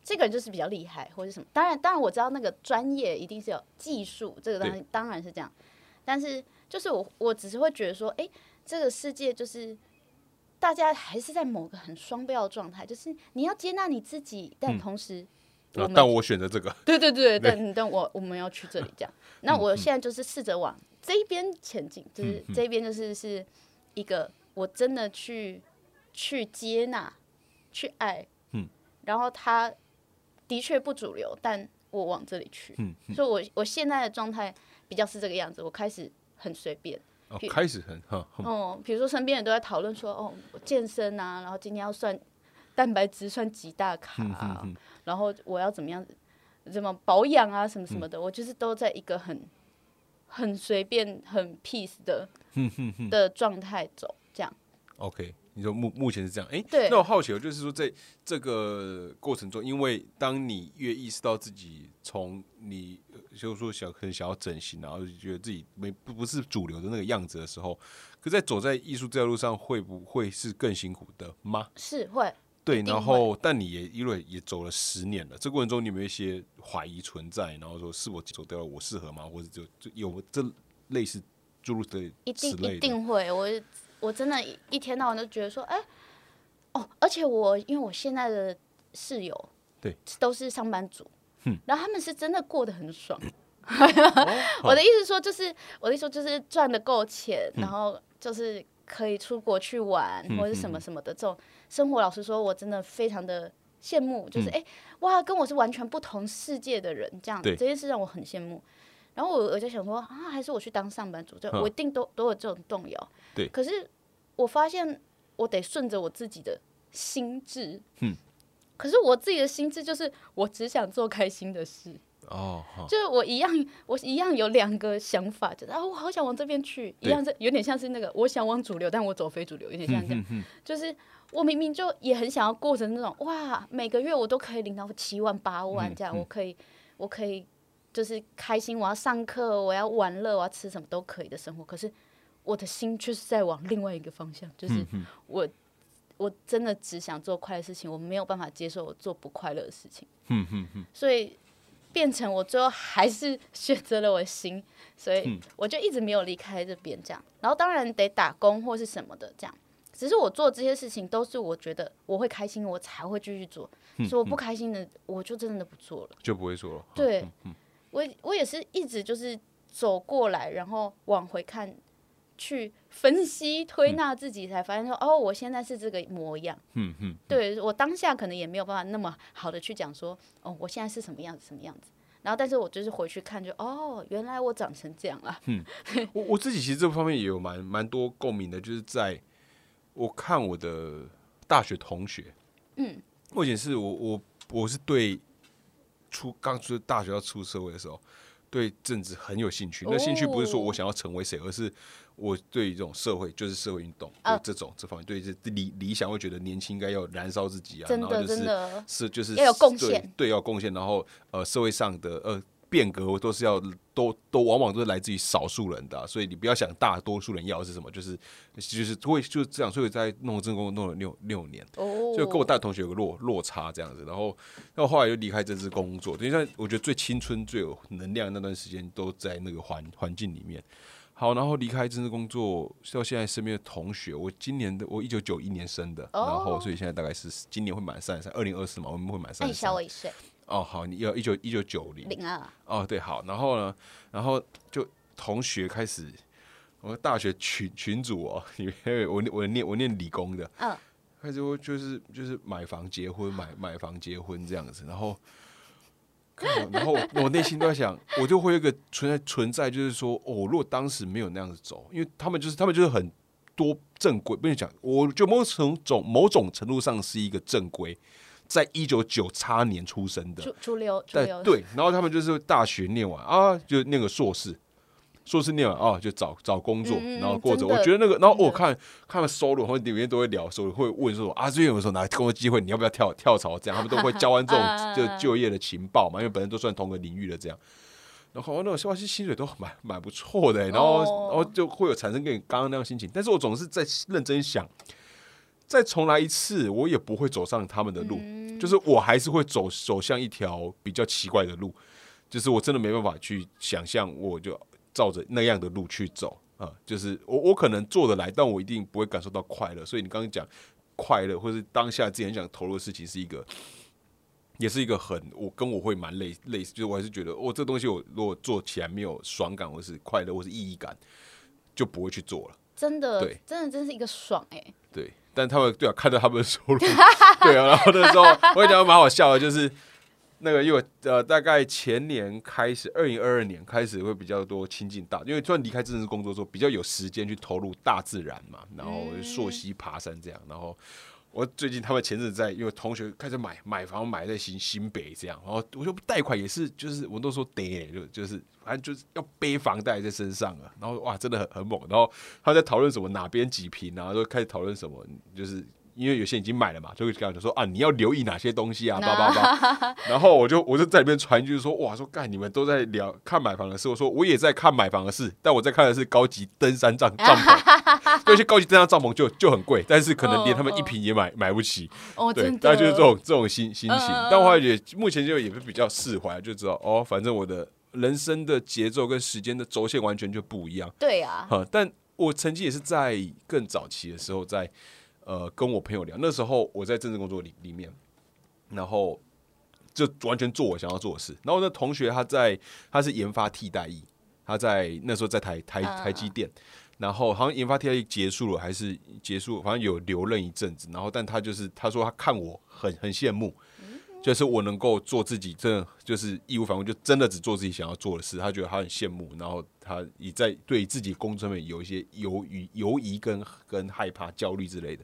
这个人就是比较厉害，或者什么？当然，当然我知道那个专业一定是有技术，这个当然当然是这样。但是，就是我我只是会觉得说，哎，这个世界就是大家还是在某个很双标的状态，就是你要接纳你自己，但同时，但我选择这个，对对 对，但但我我们要去这里这样。那我现在就是试着往。这一边前进，就是这一边就是是一个我真的去去接纳、去爱，嗯，然后他的确不主流，但我往这里去，嗯，所以我我现在的状态比较是这个样子，我开始很随便，哦，开始很哈，哦，比如说身边人都在讨论说，哦，健身啊，然后今天要算蛋白质算几大卡啊，然后我要怎么样怎么保养啊，什么什么的，我就是都在一个很。很随便、很 peace 的的状态走，这样。OK，你说目目前是这样，哎，对。那我好奇，就是说，在这个过程中，因为当你越意识到自己从你就是说想可能想要整形，然后就觉得自己没不不是主流的那个样子的时候，可在走在艺术这条路上，会不会是更辛苦的吗？是会。对，然后但你也因为也走了十年了，这过程中你有没有一些怀疑存在？然后说是我走掉了，我适合吗？或者就就有这类似诸如的一定一定会，我我真的一天到晚都觉得说，哎，哦，而且我因为我现在的室友对都是上班族，然后他们是真的过得很爽。我的意思说就是我的意思说就是赚的够钱，然后就是可以出国去玩或者什么什么的这种。生活老实说，我真的非常的羡慕，就是哎，哇，跟我是完全不同世界的人，这样这件事让我很羡慕。然后我我就想说啊，还是我去当上班族，就我一定都都有这种动摇。对，可是我发现我得顺着我自己的心智。嗯，可是我自己的心智就是我只想做开心的事。哦，就是我一样，我一样有两个想法，就是啊，我好想往这边去，一样是有点像是那个我想往主流，但我走非主流，有点像这样，就是。我明明就也很想要过成那种哇，每个月我都可以领到七万八万这样，我可以，我可以就是开心，我要上课，我要玩乐，我要吃什么都可以的生活。可是我的心却是在往另外一个方向，就是我我真的只想做快乐事情，我没有办法接受我做不快乐的事情。所以变成我最后还是 选择了我的心，所以我就一直没有离开这边这样。然后当然得打工或是什么的这样。只是我做这些事情都是我觉得我会开心，我才会继续做。所以我不开心的，我就真的不做了，就不会做了。对，我我也是一直就是走过来，然后往回看，去分析推纳自己，才发现说，哦，我现在是这个模样。嗯嗯，对我当下可能也没有办法那么好的去讲说，哦，我现在是什么样子，什么样子。然后，但是我就是回去看，就哦，原来我长成这样了。嗯，我我自己其实这方面也有蛮蛮多共鸣的，就是在我看我的大学同学，嗯，目前是我我我是对出刚出大学要出社会的时候。对政治很有兴趣，那兴趣不是说我想要成为谁，而是我对于这种社会，就是社会运动，对这种这方面，对这理理想，会觉得年轻应该要燃烧自己啊，然后就是是就是要有贡献，对要贡献，然后呃社会上的呃。变革都是要都都往往都是来自于少数人的，所以你不要想大多数人要的是什么，就是就是会就是这样，所以在弄政工弄了六六年，就跟我大同学有个落落差这样子，然后然后后来又离开这支工作，等于说我觉得最青春最有能量那段时间都在那个环环境里面。好，然后离开政治工作到现在身边的同学，我今年的我一九九一年生的，然后所以现在大概是今年会满三十三，二零二四嘛，我们会满三十三，小我一岁。哦，好，你要一九一九九零。零二。哦，对，好，然后呢，然后就同学开始，我大学群群主哦，因为我我念我念理工的，嗯，开始就是就是买房结婚，买买房结婚这样子，然后，然后我内心都在想，我就会有一个存在存在，就是说，哦，如果当时没有那样子走，因为他们就是他们就是很多正规，不能讲，我就某种种某种程度上是一个正规。在一九九叉年出生的，主流，对对，然后他们就是大学念完啊，就念个硕士，硕士念完啊，就找找工作，然后过着。我觉得那个，然后我看看了收入，或者里面都会聊，时候会问说啊，最近有时候哪工作机会，你要不要跳跳槽？这样他们都会交换这种就就业的情报嘛，因为本身都算同个领域的这样。然后那种实薪水都蛮蛮不错的，然后然后就会有产生跟你刚刚那样心情，但是我总是在认真想。再重来一次，我也不会走上他们的路，就是我还是会走走向一条比较奇怪的路，就是我真的没办法去想象，我就照着那样的路去走啊，就是我我可能做得来，但我一定不会感受到快乐。所以你刚刚讲快乐，或是当下自己很想投入的事情，是一个，也是一个很我跟我会蛮类类似，就是我还是觉得，我这东西我如果做起来没有爽感，或是快乐，或是意义感，就不会去做了。真的，对，真的真是一个爽哎。对。但他们对啊，看到他们的收入，对啊，然后那时候我跟你讲蛮好笑的，就是那个因为呃，大概前年开始，二零二二年开始会比较多亲近大，因为突然离开正式工作之后，比较有时间去投入大自然嘛，然后溯溪爬山这样，然后。我最近他们前阵在，因为同学开始买买房买在新新北这样，然后我就贷款也是，就是我都说得，就就是反正就是要背房贷在身上啊，然后哇，真的很很猛，然后他在讨论什么哪边几平啊，都开始讨论什么，就是。因为有些已经买了嘛，就会跟他说啊，你要留意哪些东西啊，叭叭叭。然后我就我就在里面传，就是说哇，说干你们都在聊看买房的事，我说我也在看买房的事，但我在看的是高级登山帐帐篷，那些高级登山帐篷就就很贵，但是可能连他们一瓶也买买不起。哦，对，大家就是这种这种心心情。但我也目前就也是比较释怀，就知道哦，反正我的人生的节奏跟时间的轴线完全就不一样。对啊，哈，但我曾经也是在更早期的时候在。呃，跟我朋友聊，那时候我在政治工作里里面，然后就完全做我想要做的事。然后那同学他在他是研发替代役，他在那时候在台台台积电，然后好像研发替代役结束了还是结束，反正有留任一阵子。然后但他就是他说他看我很很羡慕。就是我能够做自己，真的就是义无反顾，就真的只做自己想要做的事。他觉得他很羡慕，然后他也在对自己工作上面有一些犹豫、犹疑跟跟害怕、焦虑之类的。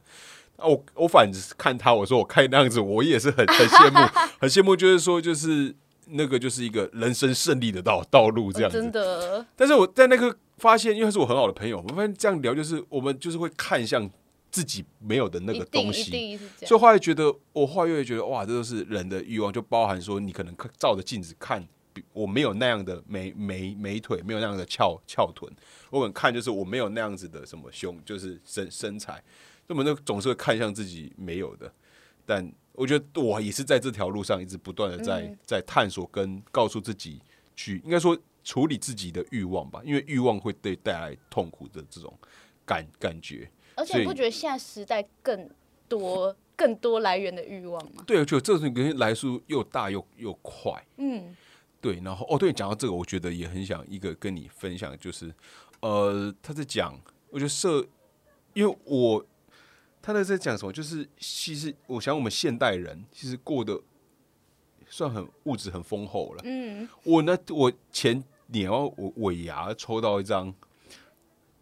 啊，我我反正看他，我说我看那样子，我也是很很羡慕，很羡慕。就是说，就是那个就是一个人生胜利的道道路这样子。真的。但是我在那个发现，因为他是我很好的朋友，我发现这样聊就是我们就是会看向。自己没有的那个东西，所以后来觉得，我后来又觉得，哇，这都是人的欲望，就包含说，你可能照着镜子看，我没有那样的美美美腿，没有那样的翘翘臀，我可能看就是我没有那样子的什么胸，就是身身材，那么那总是会看向自己没有的。但我觉得我也是在这条路上一直不断的在在探索跟告诉自己去，应该说处理自己的欲望吧，因为欲望会对带来痛苦的这种感感觉。而且你不觉得现在时代更多 更多来源的欲望吗？对，就这种跟来速又大又又快。嗯，对。然后哦，对，讲到这个，我觉得也很想一个跟你分享，就是呃，他在讲我觉得社，因为我他在在讲什么，就是其实我想我们现代人其实过得算很物质很丰厚了。嗯，我呢，我前年我尾牙抽到一张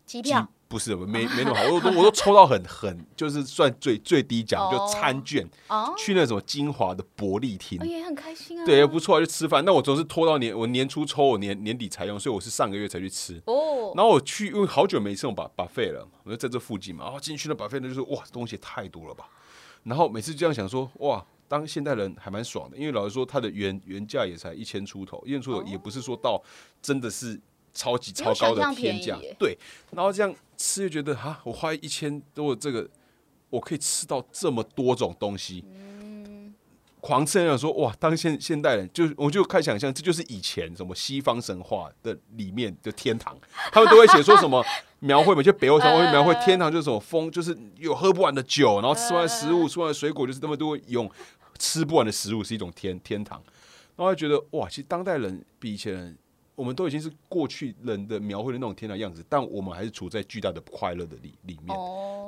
机票。不是没 没那么好，我都我都抽到很很就是算最最低奖，就餐券，去那种金华的伯利厅，也很开心啊。对，不错，就吃饭。那我总是拖到年我年初抽，我年年底才用，所以我是上个月才去吃。哦，然后我去，因为好久没吃，我把把费了，我就在这附近嘛。然后进去那把费呢，就是哇，东西太多了吧。然后每次这样想说，哇，当现代人还蛮爽的，因为老实说，它的原原价也才一千出头，一千出头也不是说到真的是。超级超高的天价，对，然后这样吃就觉得哈，我花一千多这个，我可以吃到这么多种东西，嗯，狂吃想说哇，当现现代人就我就开始想象，这就是以前什么西方神话的里面的天堂，他们都会写说什么 描绘嘛，就北欧神话会描绘天堂就是什么风，就是有喝不完的酒，然后吃完食物，吃完水果，就是他们都会用吃不完的食物是一种天天堂，然后觉得哇，其实当代人比以前人。我们都已经是过去人的描绘的那种天堂样子，但我们还是处在巨大的快乐的里里面，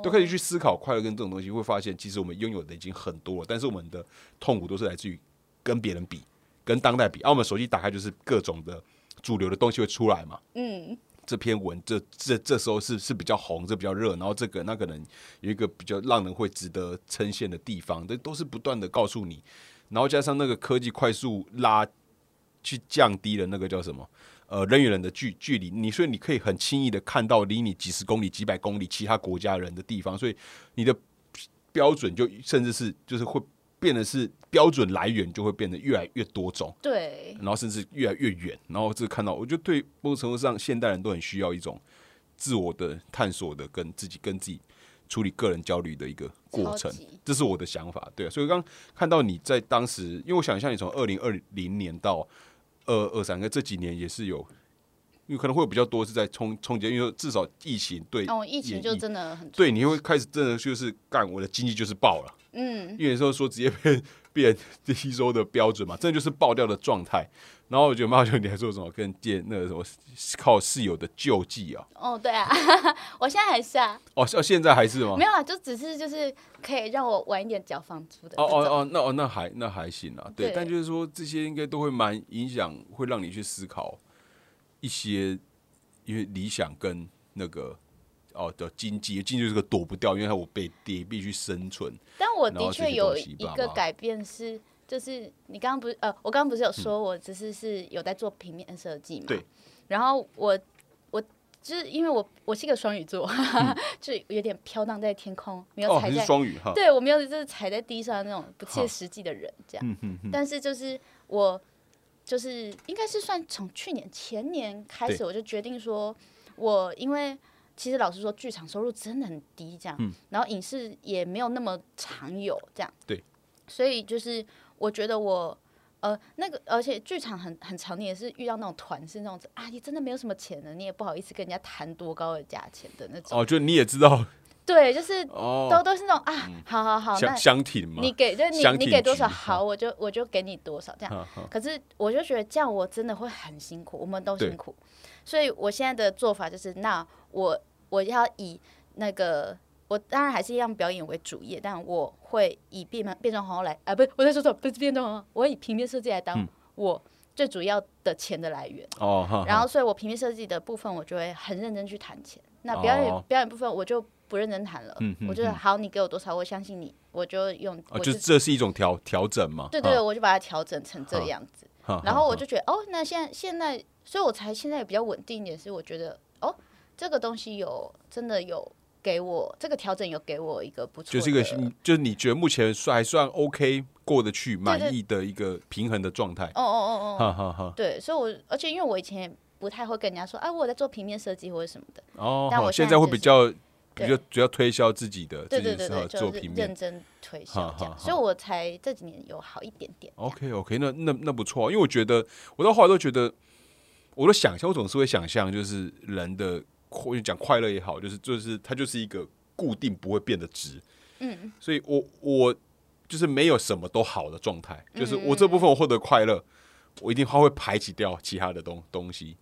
都可以去思考快乐跟这种东西，会发现其实我们拥有的已经很多了，但是我们的痛苦都是来自于跟别人比，跟当代比。啊，我们手机打开就是各种的主流的东西会出来嘛。嗯，这篇文这这这时候是是比较红，这比较热，然后这个那可能有一个比较让人会值得称羡的地方，这都是不断的告诉你，然后加上那个科技快速拉。去降低了那个叫什么？呃，人与人的距距离，你所以你可以很轻易的看到离你几十公里、几百公里其他国家人的地方，所以你的标准就甚至是就是会变得是标准来源就会变得越来越多种，对，然后甚至越来越远，然后这看到，我觉得对某种程度上，现代人都很需要一种自我的探索的，跟自己跟自己处理个人焦虑的一个过程，这是我的想法，对，所以刚看到你在当时，因为我想象你从二零二零年到。二二三个这几年也是有，因为可能会有比较多是在冲冲击，因为至少疫情对哦，疫情就真的很对，你会开始真的就是干我的经济就是爆了，嗯，因为有时候说直接变变 吸收的标准嘛，真的就是爆掉的状态。然后我觉得蛮好笑，你还做什么跟借那个什么 靠室友的救济啊？哦，对啊，我现在还是啊。哦，到现在还是吗？没有啊，就只是就是可以让我晚一点缴房租的。哦哦哦，那哦那还那还行啊。对，但就是说这些应该都会蛮影响，会让你去思考一些，因为理想跟那个哦的经济，经济是个躲不掉，因为我被跌必须生存。但我的确有一个改变是。就是你刚刚不是呃，我刚刚不是有说，我只是是有在做平面设计嘛？对。然后我我就是因为我我是一个双鱼座，就有点飘荡在天空，没有踩在双鱼哈。对我没有就是踩在地上那种不切实际的人这样。但是就是我就是应该是算从去年前年开始，我就决定说，我因为其实老实说，剧场收入真的很低，这样。嗯。然后影视也没有那么常有这样。对。所以就是。我觉得我，呃，那个，而且剧场很很长，你也是遇到那种团是那种啊，你真的没有什么钱的，你也不好意思跟人家谈多高的价钱的那种。哦，就你也知道，对，就是都都是那种啊，好好好，那相挺嘛，你给就你你给多少好，我就我就给你多少这样。可是我就觉得这样我真的会很辛苦，我们都辛苦，所以我现在的做法就是，那我我要以那个。我当然还是一样表演为主业，但我会以变变装皇后来啊，不是我在说错，不是变装皇后，我以平面设计来当我最主要的钱的来源。哦，然后所以我平面设计的部分，我就会很认真去谈钱。那表演表演部分，我就不认真谈了。嗯我觉得好，你给我多少，我相信你，我就用。哦，就这是一种调调整嘛？对对，我就把它调整成这样子。然后我就觉得，哦，那现在现在，所以我才现在比较稳定一点，是我觉得，哦，这个东西有真的有。给我这个调整有给我一个不错，就是一个就是你觉得目前算还算 OK 过得去满意的一个平衡的状态。哦哦哦哦，哈哈对，所以，我而且因为我以前不太会跟人家说，哎，我在做平面设计或者什么的。哦，但我现在会比较比较主要推销自己的，对对对对，做平面认真推销这样，所以我才这几年有好一点点。OK OK，那那那不错，因为我觉得我到后来都觉得，我的想象我总是会想象，就是人的。或者讲快乐也好，就是就是它就是一个固定不会变的值，嗯，所以我我就是没有什么都好的状态，就是我这部分我获得快乐，我一定它会排挤掉其他的东东西，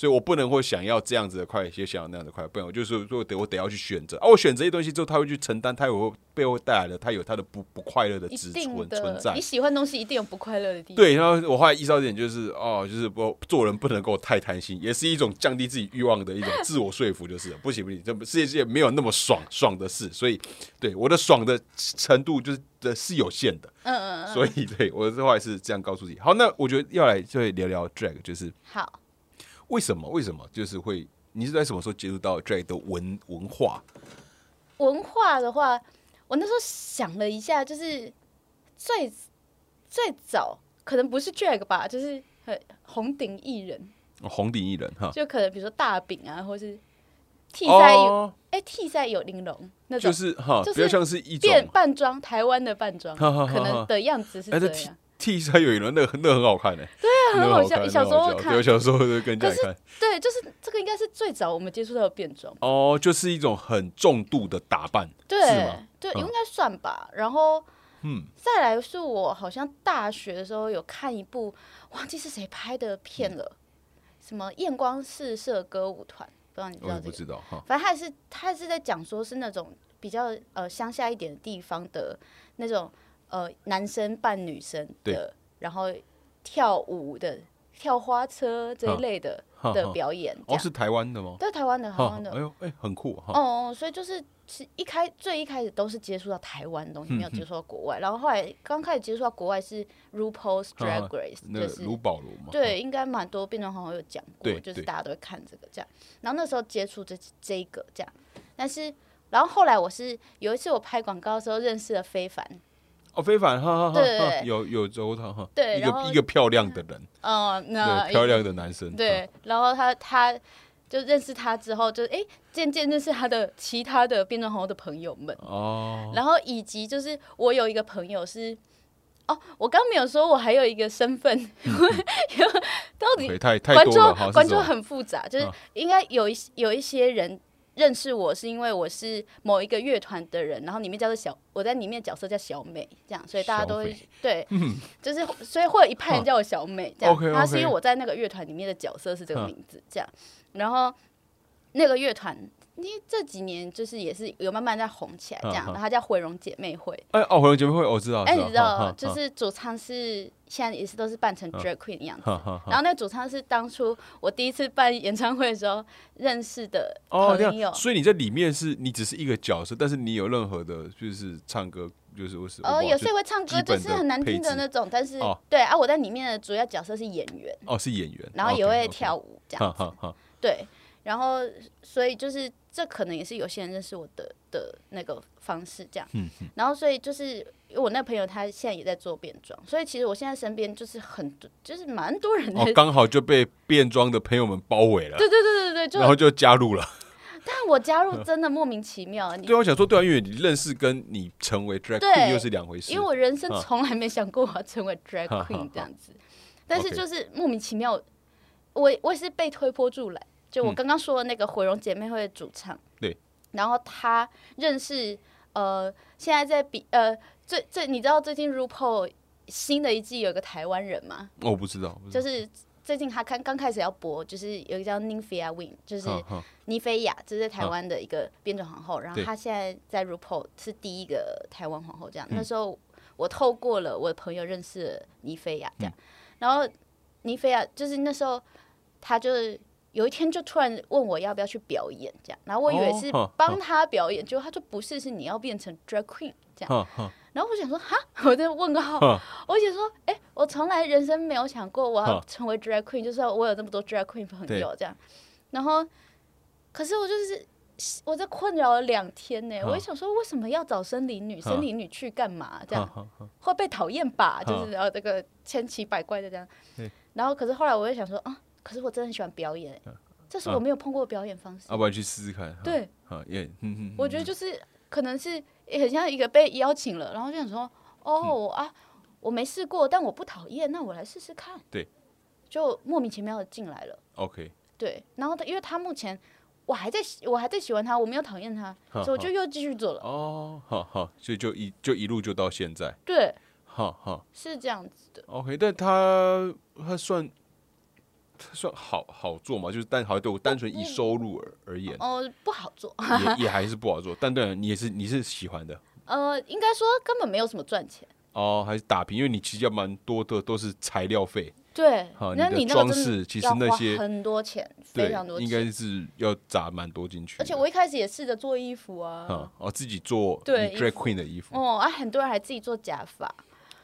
所以我不能会想要这样子的快乐，也想要那样的快乐，不然我就是说得我得要去选择啊，我选择一东西之后，他会去承担，他有背后带来的，他有他的不不快乐的支存存在。你喜欢东西一定有不快乐的地方。对，然后我后来意识到一点就是哦，就是不做人不能够太贪心，也是一种降低自己欲望的一种自我说服，就是不行不行，这世界世界没有那么爽爽的事，所以对我的爽的程度就是的是有限的。嗯嗯嗯。所以对我的话是这样告诉自己。好，那我觉得要来就聊聊 drag，就是好。为什么？为什么？就是会？你是在什么时候接触到 drag 的文文化？文化的话，我那时候想了一下，就是最最早可能不是 drag 吧，就是红顶艺人。红顶艺人哈，就可能比如说大饼啊，或是替赛有哎替赛有玲珑那种，就是哈，就比较像是一种扮装，台湾的扮装，可能的样子是这样。T 三有一轮，那那很好看呢。对啊，很好笑。小时候看，对，小时候就跟家看。对，就是这个应该是最早我们接触到的变装。哦，就是一种很重度的打扮，对，对，应该算吧。然后，嗯，再来是我好像大学的时候有看一部，忘记是谁拍的片了，什么艳光四射歌舞团，不知道你知道这个？不知道哈。反正他也是他也是在讲说是那种比较呃乡下一点的地方的那种。呃，男生扮女生的，然后跳舞的、跳花车这一类的的表演，哦，是台湾的吗？对，台湾的，台湾的。哎呦，哎，很酷哈。哦，所以就是是一开最一开始都是接触到台湾的东西，没有接触到国外。然后后来刚开始接触到国外是 RuPaul's Drag Race，就是卢保罗嘛。对，应该蛮多变装皇后有讲过，就是大家都会看这个这样。然后那时候接触这这一个这样，但是然后后来我是有一次我拍广告的时候认识了非凡。哦，非凡，哈哈哈，有有周涛哈，对，一个一个漂亮的人，嗯，那漂亮的男生，对，然后他他就认识他之后，就哎，渐渐认识他的其他的变装皇后的朋友们，哦，然后以及就是我有一个朋友是，哦，我刚没有说我还有一个身份，到底太太多了，关注很复杂，就是应该有一有一些人。认识我是因为我是某一个乐团的人，然后里面叫做小，我在里面角色叫小美，这样，所以大家都会对，就是所以会有一派人叫我小美，这样，他是因为我在那个乐团里面的角色是这个名字，这样，然后那个乐团。因为这几年就是也是有慢慢在红起来，这样，然后它叫毁容姐妹会。哎哦，毁容姐妹会我知道。哎，你知道，就是主唱是现在也是都是扮成 drag queen 的样子。然后那个主唱是当初我第一次办演唱会的时候认识的朋友。所以你在里面是你只是一个角色，但是你有任何的，就是唱歌，就是我是哦，有时候会唱歌，就是很难听的那种。但是对啊，我在里面的主要角色是演员。哦，是演员，然后也会跳舞这样子。对，然后所以就是。这可能也是有些人认识我的的那个方式，这样。嗯然后，所以就是我那朋友，他现在也在做变装，所以其实我现在身边就是很多，就是蛮多人。哦，刚好就被变装的朋友们包围了。对对对对对，然后就加入了。但我加入真的莫名其妙。对，我想说，对啊，因为你认识跟你成为 drag queen 又是两回事。因为我人生从来没想过我要成为 drag queen 这样子，但是就是莫名其妙，我我也是被推波助澜。就我刚刚说的那个毁容姐妹会的主唱，对，然后他认识呃，现在在比呃，最最你知道最近 RuPaul 新的一季有个台湾人吗？我不知道，就是最近他刚刚开始要播，就是有一个叫 Nymphia Win，就是尼菲亚，这是台湾的一个变种皇后，然后他现在在 RuPaul 是第一个台湾皇后，这样。那时候我透过了我的朋友认识了尼菲亚，这样，然后尼菲亚就是那时候他就是。有一天就突然问我要不要去表演，这样，然后我以为是帮他表演，结果他说不是，是你要变成 drag queen 这样。然后我想说 哈，我在问个号，我想说，哎，我从来人生没有想过我要成为 drag queen，就是我有这么多 drag queen 朋友这样。然后，可是我就是我在困扰了两天呢，我想说为什么要找生理女？生理女去干嘛？这样会被讨厌吧？就是然后这个千奇百怪的这样。然后可是后来我又想说啊。可是我真的很喜欢表演，这是我没有碰过表演方式。要不然去试试看？对，好也，我觉得就是可能是很像一个被邀请了，然后就想说，哦啊，我没试过，但我不讨厌，那我来试试看。对，就莫名其妙的进来了。OK。对，然后他因为他目前我还在我还在喜欢他，我没有讨厌他，所以我就又继续做了。哦，好好，所以就一就一路就到现在。对，好好是这样子的。OK，但他他算。算好好做嘛？就是但好像对我单纯以收入而而言，哦，不好做，也也还是不好做。但对，你也是你是喜欢的。呃，应该说根本没有什么赚钱。哦，还是打平，因为你其实要蛮多的都是材料费。对，那你装饰其实那些很多钱，非常多，应该是要砸蛮多进去。而且我一开始也试着做衣服啊，哦，自己做对 drag queen 的衣服。哦，啊，很多人还自己做假发。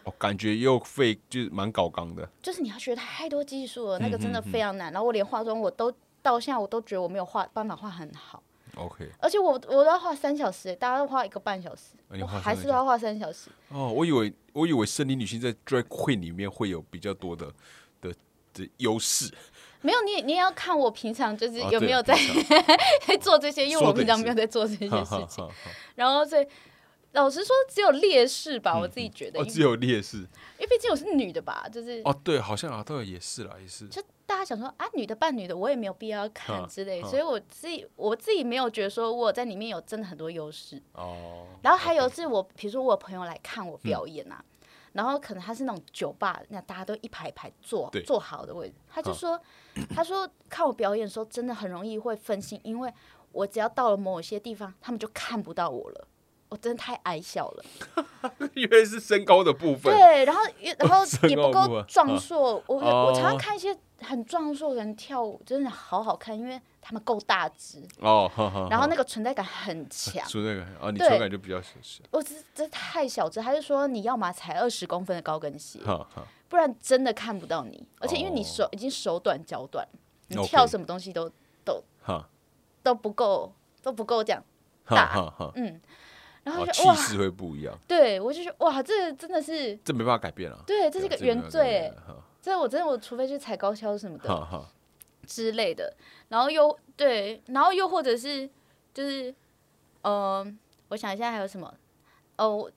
哦，感觉又费，就是蛮搞刚的。就是你要学太多技术了，那个真的非常难。然后我连化妆，我都到现在我都觉得我没有画办法画很好。OK。而且我我都要画三小时，大家都画一个半小时，我还是要画三小时。哦，我以为我以为森林女性在 drag queen 里面会有比较多的。的优势没有，你你也要看我平常就是有没有在 在做这些，因为我平常没有在做这些事情。然后所以老实说，只有劣势吧，我自己觉得。哦，只有劣势，因为毕竟我是女的吧，就是哦，对，好像啊，对，也是啦，也是。就大家想说啊，女的扮女的，我也没有必要看之类，所以我自己我自己没有觉得说我在里面有真的很多优势哦。然后还有是我，比如说我朋友来看我表演啊。然后可能他是那种酒吧，那大家都一排一排坐坐好的位置，他就说，他说看我表演的时候真的很容易会分心，因为我只要到了某些地方，他们就看不到我了，我真的太矮小了，因为是身高的部分，对，然后然后 也不够壮硕，我我常常看一些很壮硕的人跳舞，真的好好看，因为。他们够大只。哦，然后那个存在感很强，存在感啊，你存在感就比较小。我这这太小只，还是说你要么踩二十公分的高跟鞋，不然真的看不到你。而且因为你手已经手短脚短，你跳什么东西都都都不够都不够这样大，嗯，然后气势会不一样。对我就觉得哇，这真的是这没办法改变了。对，这是一个原罪，这我真的我除非去踩高跷什么的。之类的，然后又对，然后又或者是就是，嗯，我想一下还有什么哦，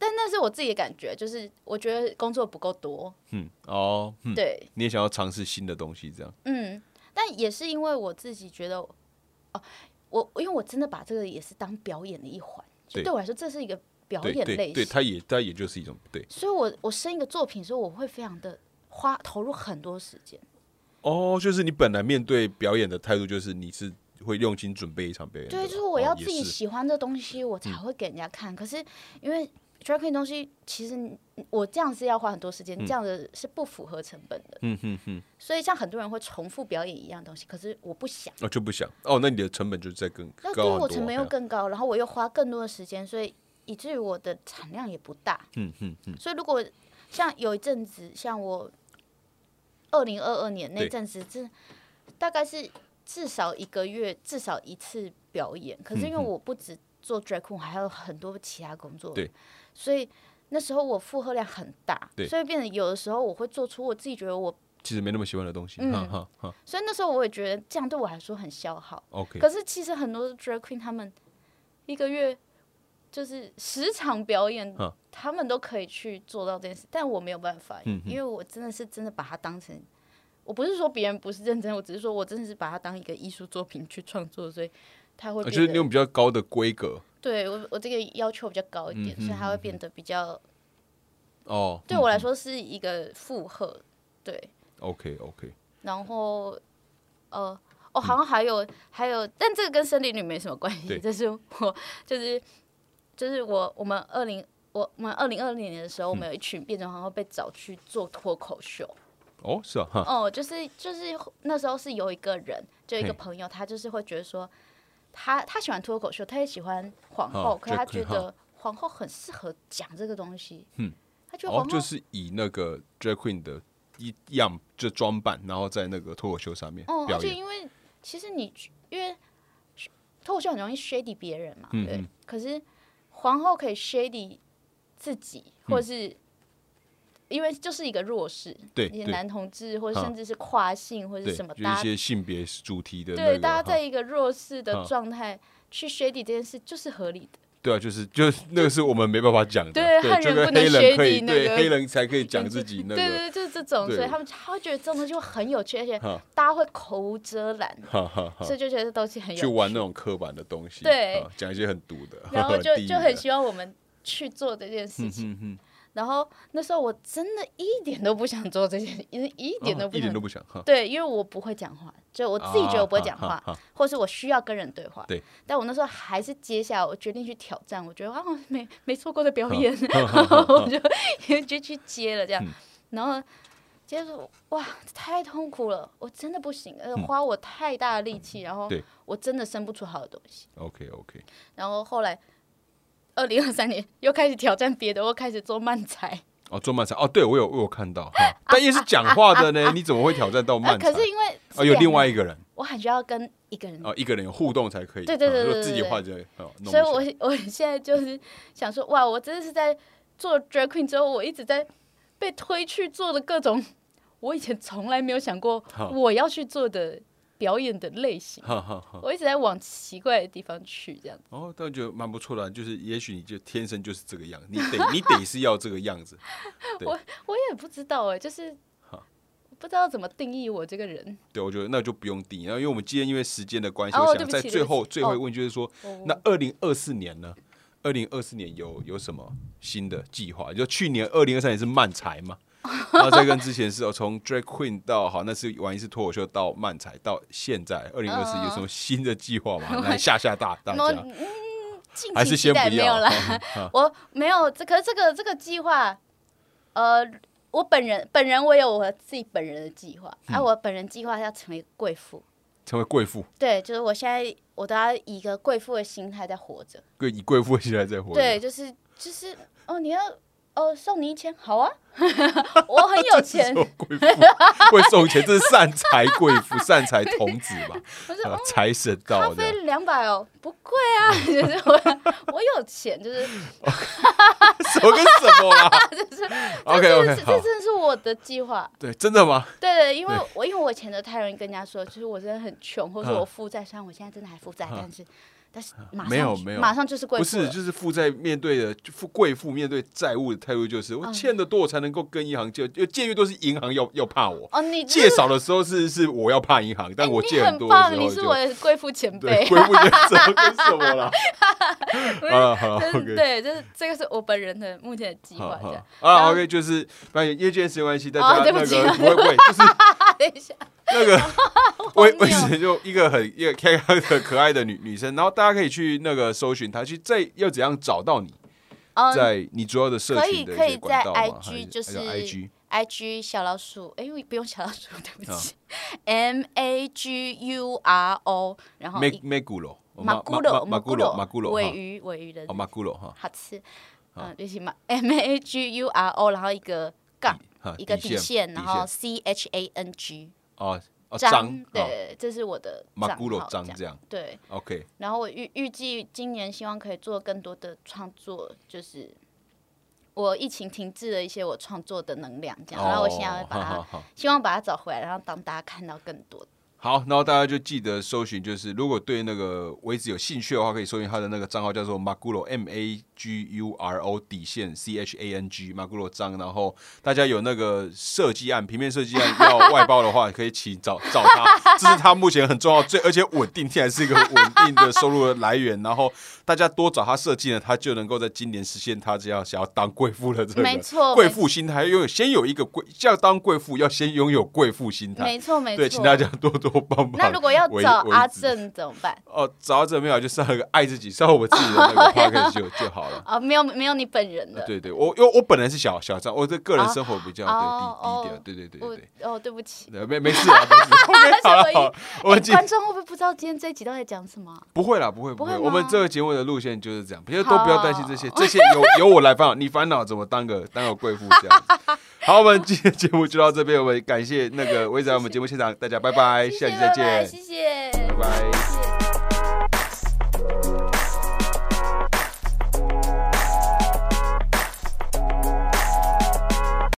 但那是我自己的感觉，就是我觉得工作不够多，嗯，哦，对，你也想要尝试新的东西，这样，嗯，但也是因为我自己觉得，哦，我因为我真的把这个也是当表演的一环，对我来说这是一个表演类型，对，它也它也就是一种对，所以我我生一个作品的时候，我会非常的花投入很多时间。哦，就是你本来面对表演的态度，就是你是会用心准备一场表演。对，就是我要自己喜欢的东西，我才会给人家看。可是因为 d r a g 东西，其实我这样是要花很多时间，这样的是不符合成本的。嗯哼哼。所以像很多人会重复表演一样东西，可是我不想。哦，就不想。哦，那你的成本就在更高。那对我成本又更高，然后我又花更多的时间，所以以至于我的产量也不大。嗯哼哼。所以如果像有一阵子，像我。二零二二年那阵子，这大概是至少一个月至少一次表演。可是因为我不止做 drag queen，还有很多其他工作，对，所以那时候我负荷量很大，所以变得有的时候我会做出我自己觉得我其实没那么喜欢的东西。嗯所以那时候我也觉得这样对我来说很消耗。OK，可是其实很多 drag queen 他们一个月。就是十场表演，他们都可以去做到这件事，但我没有办法，因为我真的是真的把它当成，我不是说别人不是认真，我只是说我真的是把它当一个艺术作品去创作，所以他会就是用比较高的规格，对我我这个要求比较高一点，所以它会变得比较，哦，对我来说是一个负荷，对，OK OK，然后呃，哦，好像还有还有，但这个跟森林女没什么关系，这是我就是。就是我，我们二零我我们二零二零年的时候，我们有一群变装皇后被找去做脱口秀。哦，是啊，哦，就是就是那时候是有一个人，就一个朋友，他就是会觉得说，他他喜欢脱口秀，他也喜欢皇后，可他觉得皇后很适合讲这个东西。嗯，他觉得皇后就是以那个 drag queen 的一样就装扮，然后在那个脱口秀上面哦，而且因为其实你因为脱口秀很容易 shady 别人嘛，对，可是。皇后可以 shady 自己，或者是因为就是一个弱势，对一些男同志，或者甚至是跨性或者什么，一些性别主题的，对，大家在一个弱势的状态去 shady 这件事就是合理的。对啊，就是就是那个是我们没办法讲的，对汉人不能学底对黑人才可以讲自己 那个，对对，就是这种，所以他们他会觉得这种东西会很有趣，而且大家会口无遮拦，所以就觉得这东西很有趣，去玩那种刻板的东西，对，讲一些很毒的，然后就就很希望我们去做这件事情。然后那时候我真的一点都不想做这件事，因为一点都不一点都不想。对，因为我不会讲话，就我自己觉得我不会讲话，或是我需要跟人对话。对。但我那时候还是接下来，我决定去挑战。我觉得啊，没没错过的表演，然后我就就去接了这样。然后接着哇，太痛苦了，我真的不行，呃，花我太大的力气，然后我真的生不出好的东西。OK OK。然后后来。二零二三年又开始挑战别的，我开始做漫才。哦，做漫才哦，对我有我有看到，但也是讲话的呢，你怎么会挑战到漫才？可是因为哦，有另外一个人，我很需要跟一个人哦，一个人有互动才可以。对对对对，自己画就哦。所以我我现在就是想说，哇，我真的是在做 drag queen 之后，我一直在被推去做的各种我以前从来没有想过我要去做的。表演的类型，我一直在往奇怪的地方去，这样子。哦，但我觉得蛮不错的，就是也许你就天生就是这个样，你得你得是要这个样子。我我也不知道哎，就是不知道怎么定义我这个人。对，我觉得那就不用定义，然后因为我们今天因为时间的关系，我想在最后最后一问就是说，那二零二四年呢？二零二四年有有什么新的计划？就去年二零二三年是漫才吗？然后再跟之前是哦，从 Drag Queen 到好，那是玩一次脱口秀到漫才，到现在二零二四有什么新的计划吗？来吓吓大大家，还是先不要。了。我没有，这可是这个这个计划，呃，我本人本人我有我自己本人的计划，啊，我本人计划要成为贵妇，成为贵妇，对，就是我现在我都要以一个贵妇的心态在活着，对，以贵妇的心态在活着，对，就是就是哦，你要。哦，送你一千，好啊，我很有钱，贵妇 会送钱，这是善财贵妇，善财童子吧？财神到咖啡两百哦，不贵啊，就是我我有钱，就是什么跟什么啦？就是 OK OK，这真的是我的计划，对，真的吗？对对，因为我因为我以前的太容易跟人家说，就是我真的很穷，或者我负债，虽然我现在真的还负债，但是。但是没有没有，马上就是贵妇，不是就是负债面对的富贵妇面对债务的态度就是我欠的多我才能够跟银行借，就借越多是银行要要怕我。哦，你借少的时候是是我要怕银行，但我借很多的时候你是我的贵妇前辈，贵妇前辈跟什么 了？啊好，OK，对，就是这个是我本人的目前的计划，这样。啊 OK，就是反正因为这件事关系，大家那个不会不会，就是等一下。那个为为什么就一个很一个开开的可爱的女女生，然后大家可以去那个搜寻她，去在要怎样找到你？在你主要的社群的可以可以在 IG 就是 IG IG 小老鼠，哎，不用小老鼠，对不起，M A G U R O，然后马马古罗马古罗马古罗马古罗尾鱼尾鱼的哦马古罗哈，好吃，嗯，就是马 M A G U R O，然后一个杠一个底线，然后 C H A N G。哦，张对，这是我的马古罗张，这样对，OK。然后我预预计今年希望可以做更多的创作，就是我疫情停滞了一些我创作的能量，这样。然后我现在会把它，希望把它找回来，然后当大家看到更多。好，然后大家就记得搜寻，就是如果对那个位置有兴趣的话，可以搜寻他的那个账号，叫做 Magulo M A G U R O 底线 C H A N G Magulo 张。然后大家有那个设计案、平面设计案要外包的话，可以请找找他，这是他目前很重要、最而且稳定，现在是一个稳定的收入的来源。然后大家多找他设计呢，他就能够在今年实现他这样想要当贵妇的这个贵妇心态，拥有先有一个贵，要当贵妇要先拥有贵妇心态，没错没错。对，请大家多多帮忙。那如果要找阿正怎么办？哦，找阿正没有，就上一个爱自己，上我自己的那个 p o c a s t 就就好了。啊，没有没有你本人的。对对，我因为我本人是小小张，我的个人生活比较对低低调，对对对对。哦，对不起。没没事啊，好了 好了。观众会不会不知道今天这一集都在讲什么？不会啦，不会不会。我们这个节目的路线就是这样，其实都不要担心这些，这些由由我来烦恼，你烦恼怎么当个当个贵妇这样。好，我们今天节目就到这边，我们感谢那个威仔，我们节目现场，大家拜拜，下期再见，谢谢，拜拜。